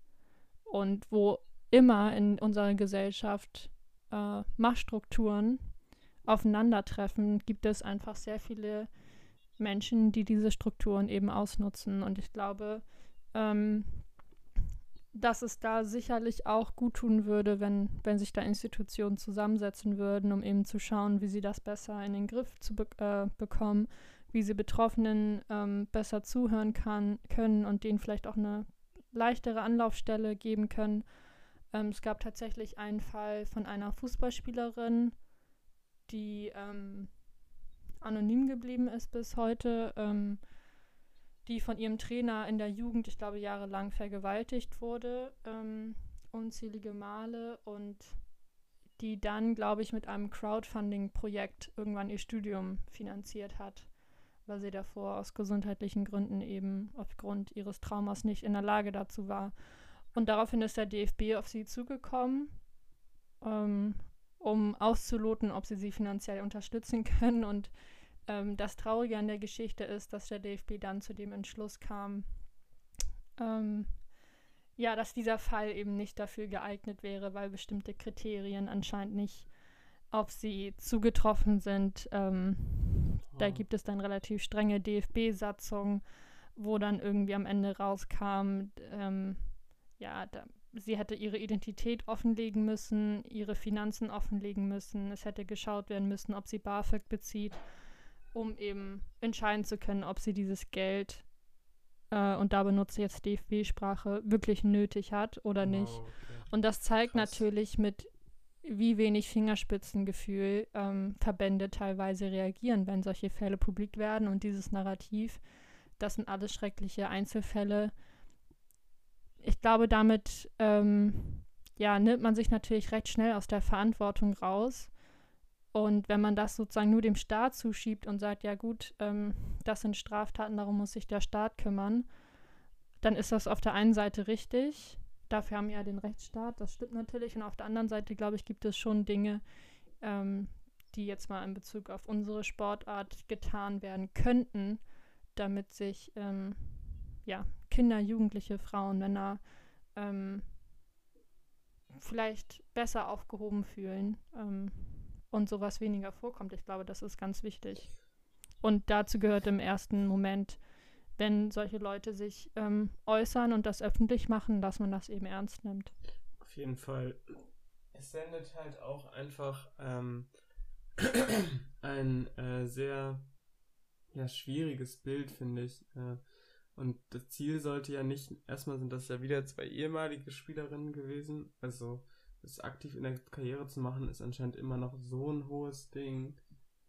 Und wo immer in unserer Gesellschaft äh, Machtstrukturen aufeinandertreffen, gibt es einfach sehr viele Menschen, die diese Strukturen eben ausnutzen. Und ich glaube, ähm, dass es da sicherlich auch gut tun würde, wenn, wenn sich da Institutionen zusammensetzen würden, um eben zu schauen, wie sie das besser in den Griff zu be äh, bekommen, wie sie Betroffenen ähm, besser zuhören kann, können und denen vielleicht auch eine leichtere Anlaufstelle geben können. Ähm, es gab tatsächlich einen Fall von einer Fußballspielerin, die ähm, anonym geblieben ist bis heute. Ähm, die von ihrem Trainer in der Jugend, ich glaube, jahrelang vergewaltigt wurde, ähm, unzählige Male und die dann, glaube ich, mit einem Crowdfunding-Projekt irgendwann ihr Studium finanziert hat, weil sie davor aus gesundheitlichen Gründen eben aufgrund ihres Traumas nicht in der Lage dazu war. Und daraufhin ist der DFB auf sie zugekommen, ähm, um auszuloten, ob sie sie finanziell unterstützen <laughs> können und ähm, das Traurige an der Geschichte ist, dass der DFB dann zu dem Entschluss kam, ähm, ja, dass dieser Fall eben nicht dafür geeignet wäre, weil bestimmte Kriterien anscheinend nicht auf sie zugetroffen sind. Ähm. Da gibt es dann relativ strenge DFB-Satzungen, wo dann irgendwie am Ende rauskam, ähm, ja, da, sie hätte ihre Identität offenlegen müssen, ihre Finanzen offenlegen müssen, es hätte geschaut werden müssen, ob sie BAföG bezieht um eben entscheiden zu können, ob sie dieses Geld, äh, und da benutze ich jetzt DFB-Sprache, wirklich nötig hat oder nicht. okay. Und das zeigt Krass. natürlich mit wie wenig Fingerspitzengefühl ähm, Verbände teilweise reagieren, wenn solche Fälle publik werden und dieses Narrativ, das sind alles schreckliche Einzelfälle. Ich glaube, damit ähm, ja, nimmt man sich natürlich recht schnell aus der Verantwortung raus. Und wenn man das sozusagen nur dem Staat zuschiebt und sagt, ja gut, ähm, das sind Straftaten, darum muss sich der Staat kümmern, dann ist das auf der einen Seite richtig. Dafür haben wir ja den Rechtsstaat, das stimmt natürlich. Und auf der anderen Seite, glaube ich, gibt es schon Dinge, ähm, die jetzt mal in Bezug auf unsere Sportart getan werden könnten, damit sich ähm, ja, Kinder, Jugendliche, Frauen, Männer ähm, vielleicht besser aufgehoben fühlen ähm, und sowas weniger vorkommt. Ich glaube, das ist ganz wichtig. Und dazu gehört im ersten Moment, wenn solche Leute sich ähm, äußern und das öffentlich machen, dass man das eben ernst nimmt.
Auf jeden Fall. Es sendet halt auch einfach ähm, <clears throat> ein äh, sehr ja, schwieriges Bild, finde ich. Äh, und das Ziel sollte ja nicht, erstmal sind das ja wieder zwei ehemalige Spielerinnen gewesen. Also das aktiv in der Karriere zu machen, ist anscheinend immer noch so ein hohes Ding,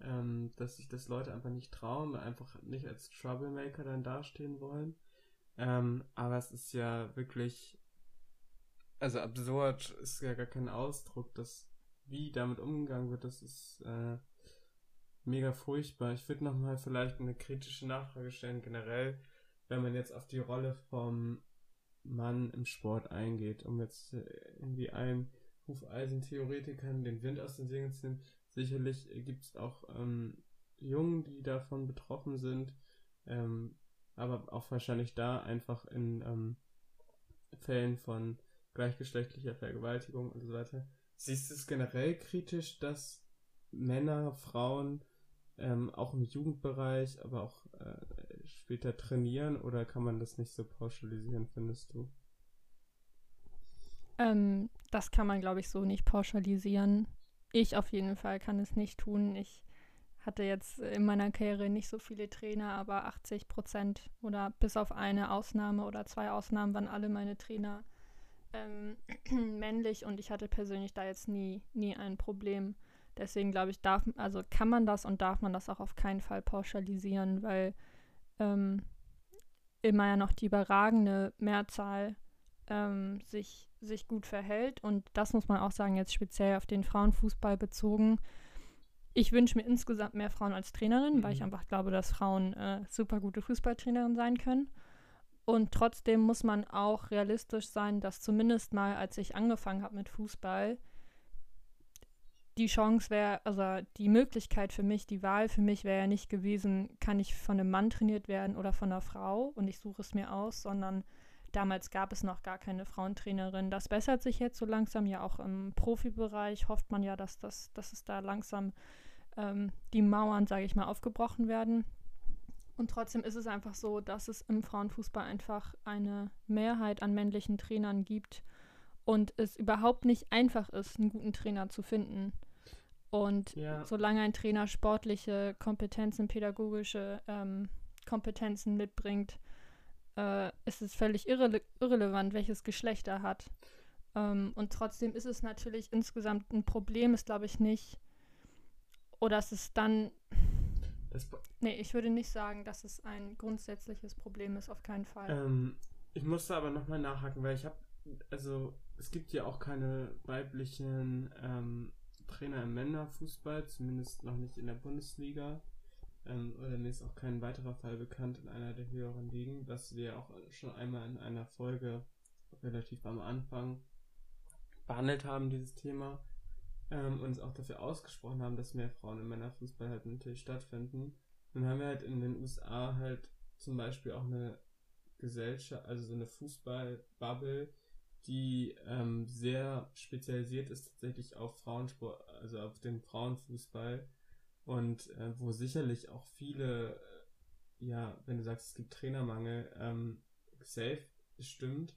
ähm, dass sich das Leute einfach nicht trauen, einfach nicht als Troublemaker dann dastehen wollen. Ähm, aber es ist ja wirklich, also absurd ist ja gar kein Ausdruck, dass wie damit umgegangen wird, das ist äh, mega furchtbar. Ich würde nochmal vielleicht eine kritische Nachfrage stellen, generell wenn man jetzt auf die Rolle vom Mann im Sport eingeht, um jetzt äh, irgendwie allen Hufeisen-Theoretikern den Wind aus den Segeln zu nehmen, sicherlich gibt es auch ähm, Jungen, die davon betroffen sind, ähm, aber auch wahrscheinlich da einfach in ähm, Fällen von gleichgeschlechtlicher Vergewaltigung und so weiter. Siehst du es generell kritisch, dass Männer, Frauen ähm, auch im Jugendbereich, aber auch äh, später trainieren oder kann man das nicht so pauschalisieren, findest du?
Ähm, das kann man, glaube ich, so nicht pauschalisieren. Ich auf jeden Fall kann es nicht tun. Ich hatte jetzt in meiner Karriere nicht so viele Trainer, aber 80 Prozent oder bis auf eine Ausnahme oder zwei Ausnahmen waren alle meine Trainer ähm, <clears throat> männlich und ich hatte persönlich da jetzt nie, nie ein Problem. Deswegen glaube ich, darf, also kann man das und darf man das auch auf keinen Fall pauschalisieren, weil ähm, immer ja noch die überragende Mehrzahl ähm, sich, sich gut verhält. Und das muss man auch sagen, jetzt speziell auf den Frauenfußball bezogen. Ich wünsche mir insgesamt mehr Frauen als Trainerin, mhm. weil ich mhm. einfach glaube, dass Frauen äh, super gute Fußballtrainerinnen sein können. Und trotzdem muss man auch realistisch sein, dass zumindest mal, als ich angefangen habe mit Fußball, die Chance wäre, also die Möglichkeit für mich, die Wahl für mich wäre ja nicht gewesen, kann ich von einem Mann trainiert werden oder von einer Frau und ich suche es mir aus, sondern damals gab es noch gar keine Frauentrainerin. Das bessert sich jetzt so langsam, ja auch im Profibereich hofft man ja, dass, das, dass es da langsam ähm, die Mauern, sage ich mal, aufgebrochen werden. Und trotzdem ist es einfach so, dass es im Frauenfußball einfach eine Mehrheit an männlichen Trainern gibt und es überhaupt nicht einfach ist, einen guten Trainer zu finden. Und ja. solange ein Trainer sportliche Kompetenzen, pädagogische ähm, Kompetenzen mitbringt, äh, ist es völlig irre irrelevant, welches Geschlecht er hat. Ähm, und trotzdem ist es natürlich insgesamt ein Problem, ist glaube ich nicht. Oder es ist dann. Das nee, ich würde nicht sagen, dass es ein grundsätzliches Problem ist, auf keinen Fall.
Ähm, ich musste aber nochmal nachhaken, weil ich habe, also es gibt ja auch keine weiblichen ähm, Trainer im Männerfußball, zumindest noch nicht in der Bundesliga. Ähm, oder mir ist auch kein weiterer Fall bekannt in einer der höheren Ligen, was wir auch schon einmal in einer Folge relativ am Anfang behandelt haben, dieses Thema. Ähm, uns auch dafür ausgesprochen haben, dass mehr Frauen im Männerfußball halt natürlich stattfinden. Nun haben wir halt in den USA halt zum Beispiel auch eine Gesellschaft, also so eine Fußballbubble, die ähm, sehr spezialisiert ist tatsächlich auf Frauensport, also auf den Frauenfußball und äh, wo sicherlich auch viele, äh, ja, wenn du sagst, es gibt Trainermangel, ähm, safe stimmt,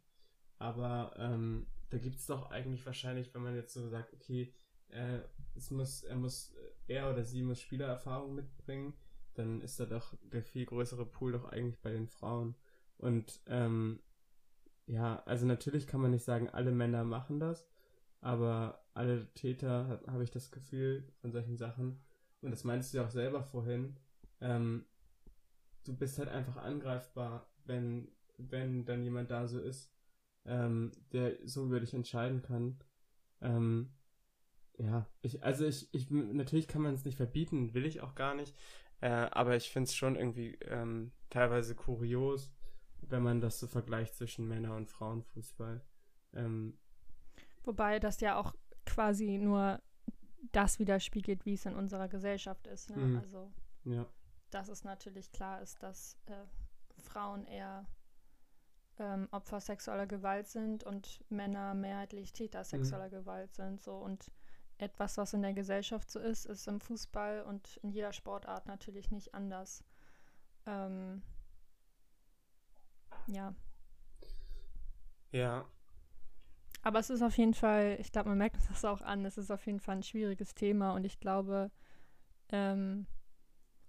aber ähm, da gibt es doch eigentlich wahrscheinlich, wenn man jetzt so sagt, okay, äh, es muss, er muss, er oder sie muss Spielererfahrung mitbringen, dann ist da doch der viel größere Pool doch eigentlich bei den Frauen. Und ähm, ja, also natürlich kann man nicht sagen, alle Männer machen das, aber alle Täter, habe hab ich das Gefühl, von solchen Sachen, und das meinst du ja auch selber vorhin, ähm, du bist halt einfach angreifbar, wenn, wenn dann jemand da so ist, ähm, der so über dich entscheiden kann. Ähm, ja, ich, also ich, ich, natürlich kann man es nicht verbieten, will ich auch gar nicht, äh, aber ich finde es schon irgendwie ähm, teilweise kurios, wenn man das so vergleicht zwischen Männer- und Frauenfußball. Ähm,
Wobei das ja auch quasi nur das widerspiegelt, wie es in unserer Gesellschaft ist. Ne? Mhm. Also, ja. dass es natürlich klar ist, dass äh, Frauen eher ähm, Opfer sexueller Gewalt sind und Männer mehrheitlich Täter sexueller mhm. Gewalt sind. So und etwas, was in der Gesellschaft so ist, ist im Fußball und in jeder Sportart natürlich nicht anders. Ähm, ja.
Ja.
Aber es ist auf jeden Fall, ich glaube, man merkt <laughs> das auch an, es ist auf jeden Fall ein schwieriges Thema und ich glaube, ähm,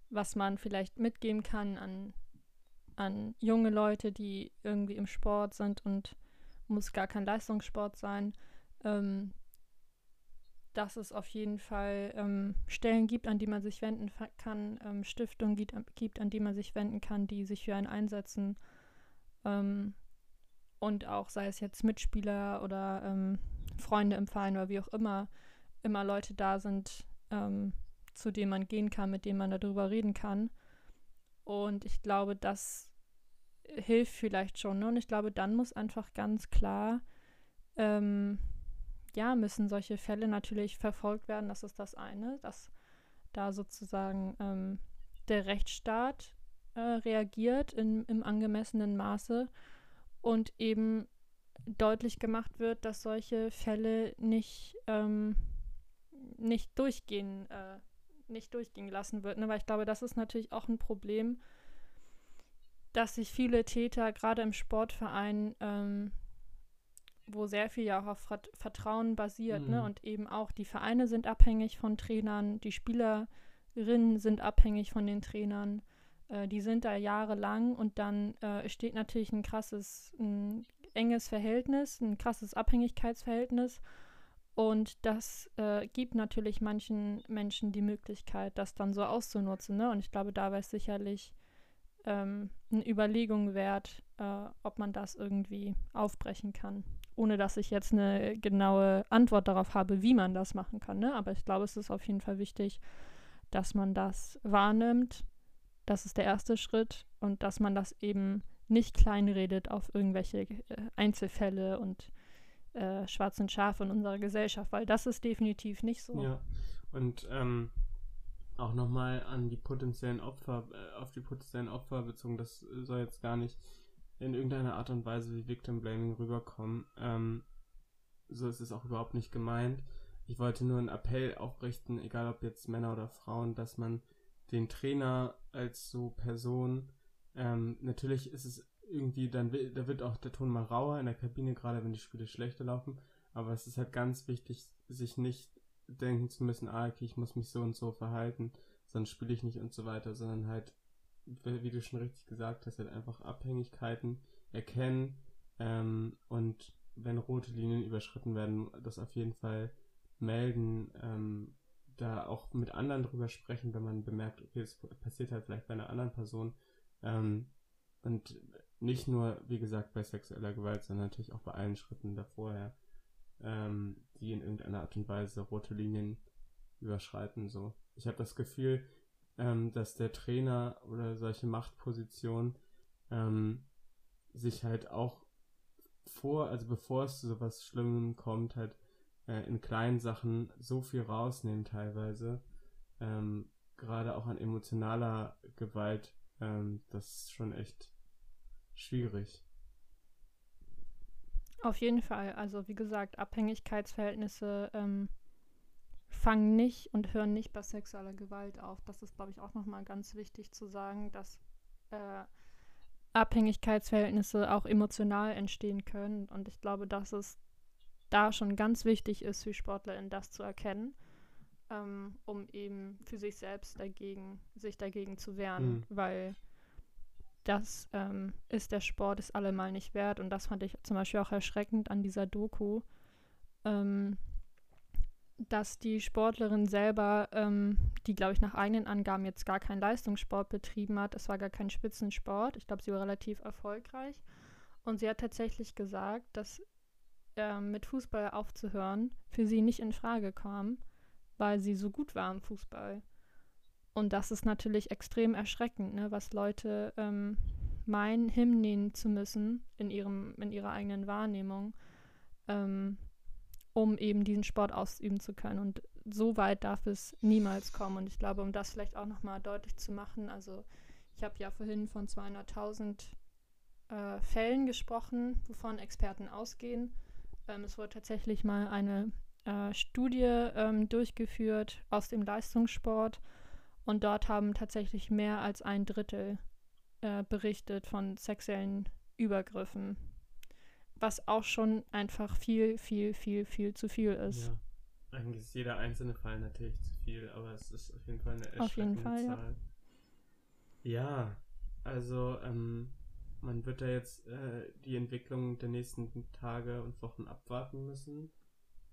was man vielleicht mitgeben kann an, an junge Leute, die irgendwie im Sport sind und muss gar kein Leistungssport sein, ähm, dass es auf jeden Fall ähm, Stellen gibt, an die man sich wenden kann, ähm, Stiftungen gibt, an die man sich wenden kann, die sich für einen einsetzen. Ähm, und auch, sei es jetzt Mitspieler oder ähm, Freunde im Verein oder wie auch immer, immer Leute da sind, ähm, zu denen man gehen kann, mit denen man darüber reden kann. Und ich glaube, das hilft vielleicht schon. Ne? Und ich glaube, dann muss einfach ganz klar ähm, ja, müssen solche Fälle natürlich verfolgt werden. Das ist das eine, dass da sozusagen ähm, der Rechtsstaat äh, reagiert in, im angemessenen Maße und eben deutlich gemacht wird, dass solche Fälle nicht, ähm, nicht durchgehen, äh, nicht durchgehen lassen wird. Ne? Weil ich glaube, das ist natürlich auch ein Problem, dass sich viele Täter gerade im Sportverein ähm, wo sehr viel ja auch auf Vertrauen basiert, ne? mhm. ne? Und eben auch die Vereine sind abhängig von Trainern, die Spielerinnen sind abhängig von den Trainern. Äh, die sind da jahrelang und dann äh, steht natürlich ein krasses, ein enges Verhältnis, ein krasses Abhängigkeitsverhältnis. Und das äh, gibt natürlich manchen Menschen die Möglichkeit, das dann so auszunutzen. Ne? Und ich glaube, da wäre es sicherlich ähm, eine Überlegung wert, äh, ob man das irgendwie aufbrechen kann ohne dass ich jetzt eine genaue Antwort darauf habe, wie man das machen kann. Ne? Aber ich glaube, es ist auf jeden Fall wichtig, dass man das wahrnimmt. Das ist der erste Schritt und dass man das eben nicht kleinredet auf irgendwelche äh, Einzelfälle und äh, schwarzen Schafe in unserer Gesellschaft, weil das ist definitiv nicht so.
Ja, und ähm, auch nochmal an die potenziellen Opfer, äh, auf die potenziellen Opfer bezogen, das soll jetzt gar nicht in irgendeiner Art und Weise wie Victim Blaming rüberkommen. Ähm, so ist es auch überhaupt nicht gemeint. Ich wollte nur einen Appell aufrichten, egal ob jetzt Männer oder Frauen, dass man den Trainer als so Person, ähm, natürlich ist es irgendwie, dann da wird auch der Ton mal rauer in der Kabine, gerade wenn die Spiele schlechter laufen, aber es ist halt ganz wichtig, sich nicht denken zu müssen, ah, okay, ich muss mich so und so verhalten, sonst spiele ich nicht und so weiter, sondern halt wie du schon richtig gesagt hast, halt einfach Abhängigkeiten erkennen ähm, und wenn rote Linien überschritten werden, das auf jeden Fall melden, ähm, da auch mit anderen drüber sprechen, wenn man bemerkt, okay, das passiert halt vielleicht bei einer anderen Person ähm, und nicht nur, wie gesagt, bei sexueller Gewalt, sondern natürlich auch bei allen Schritten davor, ähm, die in irgendeiner Art und Weise rote Linien überschreiten. So, ich habe das Gefühl, ähm, dass der Trainer oder solche Machtpositionen ähm, sich halt auch vor, also bevor es zu sowas Schlimmem kommt, halt äh, in kleinen Sachen so viel rausnehmen teilweise, ähm, gerade auch an emotionaler Gewalt, ähm, das ist schon echt schwierig.
Auf jeden Fall. Also wie gesagt, Abhängigkeitsverhältnisse ähm, fangen nicht und hören nicht bei sexueller Gewalt auf. Das ist, glaube ich, auch nochmal ganz wichtig zu sagen, dass äh, Abhängigkeitsverhältnisse auch emotional entstehen können. Und ich glaube, dass es da schon ganz wichtig ist, für SportlerInnen das zu erkennen, ähm, um eben für sich selbst dagegen, sich dagegen zu wehren, mhm. weil das ähm, ist der Sport ist allemal nicht wert. Und das fand ich zum Beispiel auch erschreckend an dieser Doku, ähm, dass die Sportlerin selber, ähm, die glaube ich nach eigenen Angaben jetzt gar keinen Leistungssport betrieben hat, es war gar kein Spitzensport, ich glaube, sie war relativ erfolgreich. Und sie hat tatsächlich gesagt, dass äh, mit Fußball aufzuhören für sie nicht in Frage kam, weil sie so gut war im Fußball. Und das ist natürlich extrem erschreckend, ne, was Leute ähm, meinen, hinnehmen zu müssen in, ihrem, in ihrer eigenen Wahrnehmung. Ähm, um eben diesen Sport ausüben zu können. Und so weit darf es niemals kommen. Und ich glaube, um das vielleicht auch nochmal deutlich zu machen, also ich habe ja vorhin von 200.000 äh, Fällen gesprochen, wovon Experten ausgehen. Ähm, es wurde tatsächlich mal eine äh, Studie ähm, durchgeführt aus dem Leistungssport und dort haben tatsächlich mehr als ein Drittel äh, berichtet von sexuellen Übergriffen was auch schon einfach viel, viel, viel, viel zu viel ist. Ja.
Eigentlich ist jeder einzelne Fall natürlich zu viel, aber es ist auf jeden Fall eine erschreckende auf jeden Fall, Zahl. Ja, ja also ähm, man wird da jetzt äh, die Entwicklung der nächsten Tage und Wochen abwarten müssen.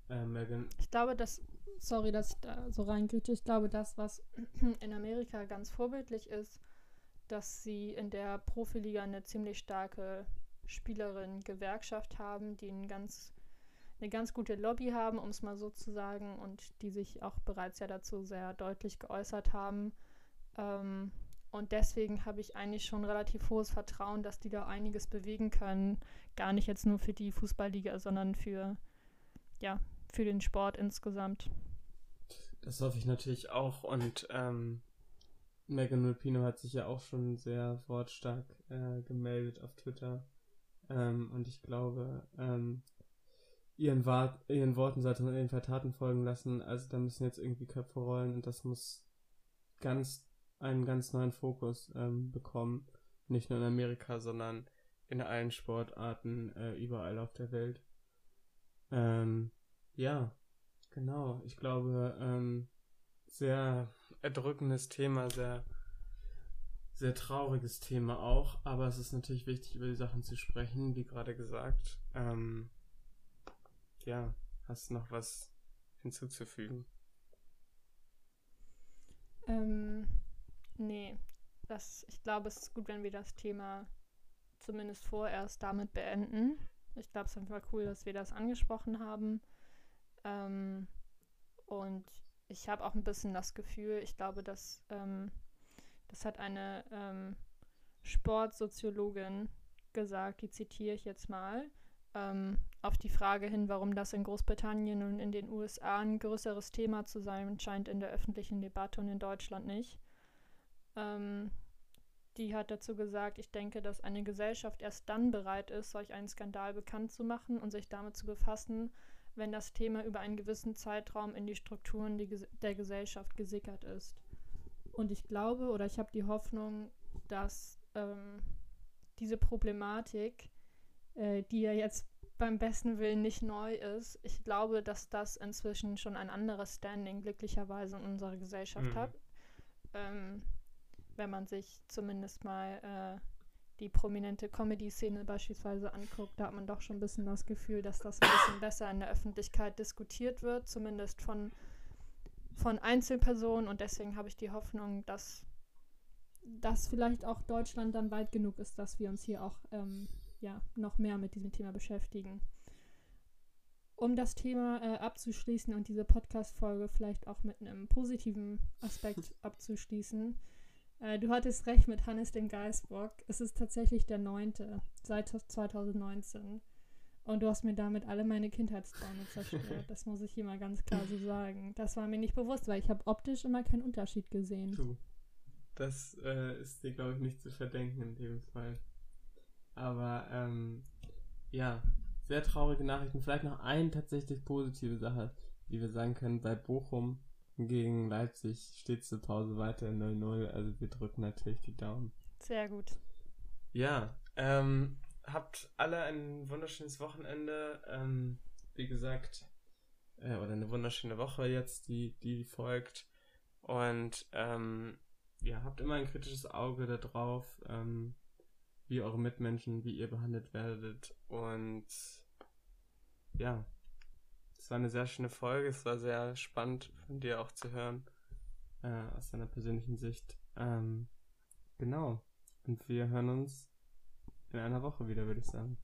Äh, Megan.
Ich glaube, dass, sorry, dass ich da so reingriete, ich glaube, das, was <clears throat> in Amerika ganz vorbildlich ist, dass sie in der Profiliga eine ziemlich starke Spielerinnen Gewerkschaft haben, die ein ganz, eine ganz gute Lobby haben, um es mal so zu sagen, und die sich auch bereits ja dazu sehr deutlich geäußert haben. Ähm, und deswegen habe ich eigentlich schon relativ hohes Vertrauen, dass die da einiges bewegen können. Gar nicht jetzt nur für die Fußballliga, sondern für, ja, für den Sport insgesamt.
Das hoffe ich natürlich auch. Und ähm, Megan Lupino hat sich ja auch schon sehr wortstark äh, gemeldet auf Twitter. Ähm, und ich glaube, ähm, ihren, ihren Worten sollte man in den Taten folgen lassen. Also da müssen jetzt irgendwie Köpfe rollen und das muss ganz einen ganz neuen Fokus ähm, bekommen. Nicht nur in Amerika, sondern in allen Sportarten äh, überall auf der Welt. Ähm, ja, genau. Ich glaube, ähm, sehr erdrückendes Thema, sehr sehr trauriges Thema auch, aber es ist natürlich wichtig, über die Sachen zu sprechen, wie gerade gesagt. Ähm, ja, hast du noch was hinzuzufügen?
Ähm, nee, das, ich glaube, es ist gut, wenn wir das Thema zumindest vorerst damit beenden. Ich glaube, es ist einfach cool, dass wir das angesprochen haben. Ähm, und ich habe auch ein bisschen das Gefühl, ich glaube, dass ähm, das hat eine ähm, Sportsoziologin gesagt, die zitiere ich jetzt mal, ähm, auf die Frage hin, warum das in Großbritannien und in den USA ein größeres Thema zu sein scheint in der öffentlichen Debatte und in Deutschland nicht. Ähm, die hat dazu gesagt, ich denke, dass eine Gesellschaft erst dann bereit ist, solch einen Skandal bekannt zu machen und sich damit zu befassen, wenn das Thema über einen gewissen Zeitraum in die Strukturen der Gesellschaft gesickert ist. Und ich glaube oder ich habe die Hoffnung, dass ähm, diese Problematik, äh, die ja jetzt beim besten Willen nicht neu ist, ich glaube, dass das inzwischen schon ein anderes Standing glücklicherweise in unserer Gesellschaft mhm. hat. Ähm, wenn man sich zumindest mal äh, die prominente Comedy-Szene beispielsweise anguckt, da hat man doch schon ein bisschen das Gefühl, dass das ein bisschen besser in der Öffentlichkeit diskutiert wird, zumindest von von Einzelpersonen und deswegen habe ich die Hoffnung, dass das vielleicht auch Deutschland dann weit genug ist, dass wir uns hier auch ähm, ja, noch mehr mit diesem Thema beschäftigen. Um das Thema äh, abzuschließen und diese Podcast-Folge vielleicht auch mit einem positiven Aspekt <laughs> abzuschließen. Äh, du hattest recht mit Hannes dem Geisbock. Es ist tatsächlich der neunte seit 2019. Und du hast mir damit alle meine Kindheitsträume zerstört. <laughs> Das muss ich hier mal ganz klar so sagen. Das war mir nicht bewusst, weil ich habe optisch immer keinen Unterschied gesehen. Du.
Das äh, ist dir, glaube ich, nicht zu verdenken in dem Fall. Aber ähm, ja, sehr traurige Nachrichten. Vielleicht noch eine tatsächlich positive Sache, die wir sagen können. Bei Bochum gegen Leipzig steht zur Pause weiter 0-0. Also wir drücken natürlich die Daumen.
Sehr gut.
Ja, ähm, habt alle ein wunderschönes Wochenende. Ähm, wie gesagt, äh, oder eine wunderschöne Woche jetzt, die, die folgt. Und ähm, ja, habt immer ein kritisches Auge darauf, ähm, wie eure Mitmenschen, wie ihr behandelt werdet. Und ja, es war eine sehr schöne Folge, es war sehr spannend von dir auch zu hören, äh, aus deiner persönlichen Sicht. Ähm, genau. Und wir hören uns in einer Woche wieder, würde ich sagen.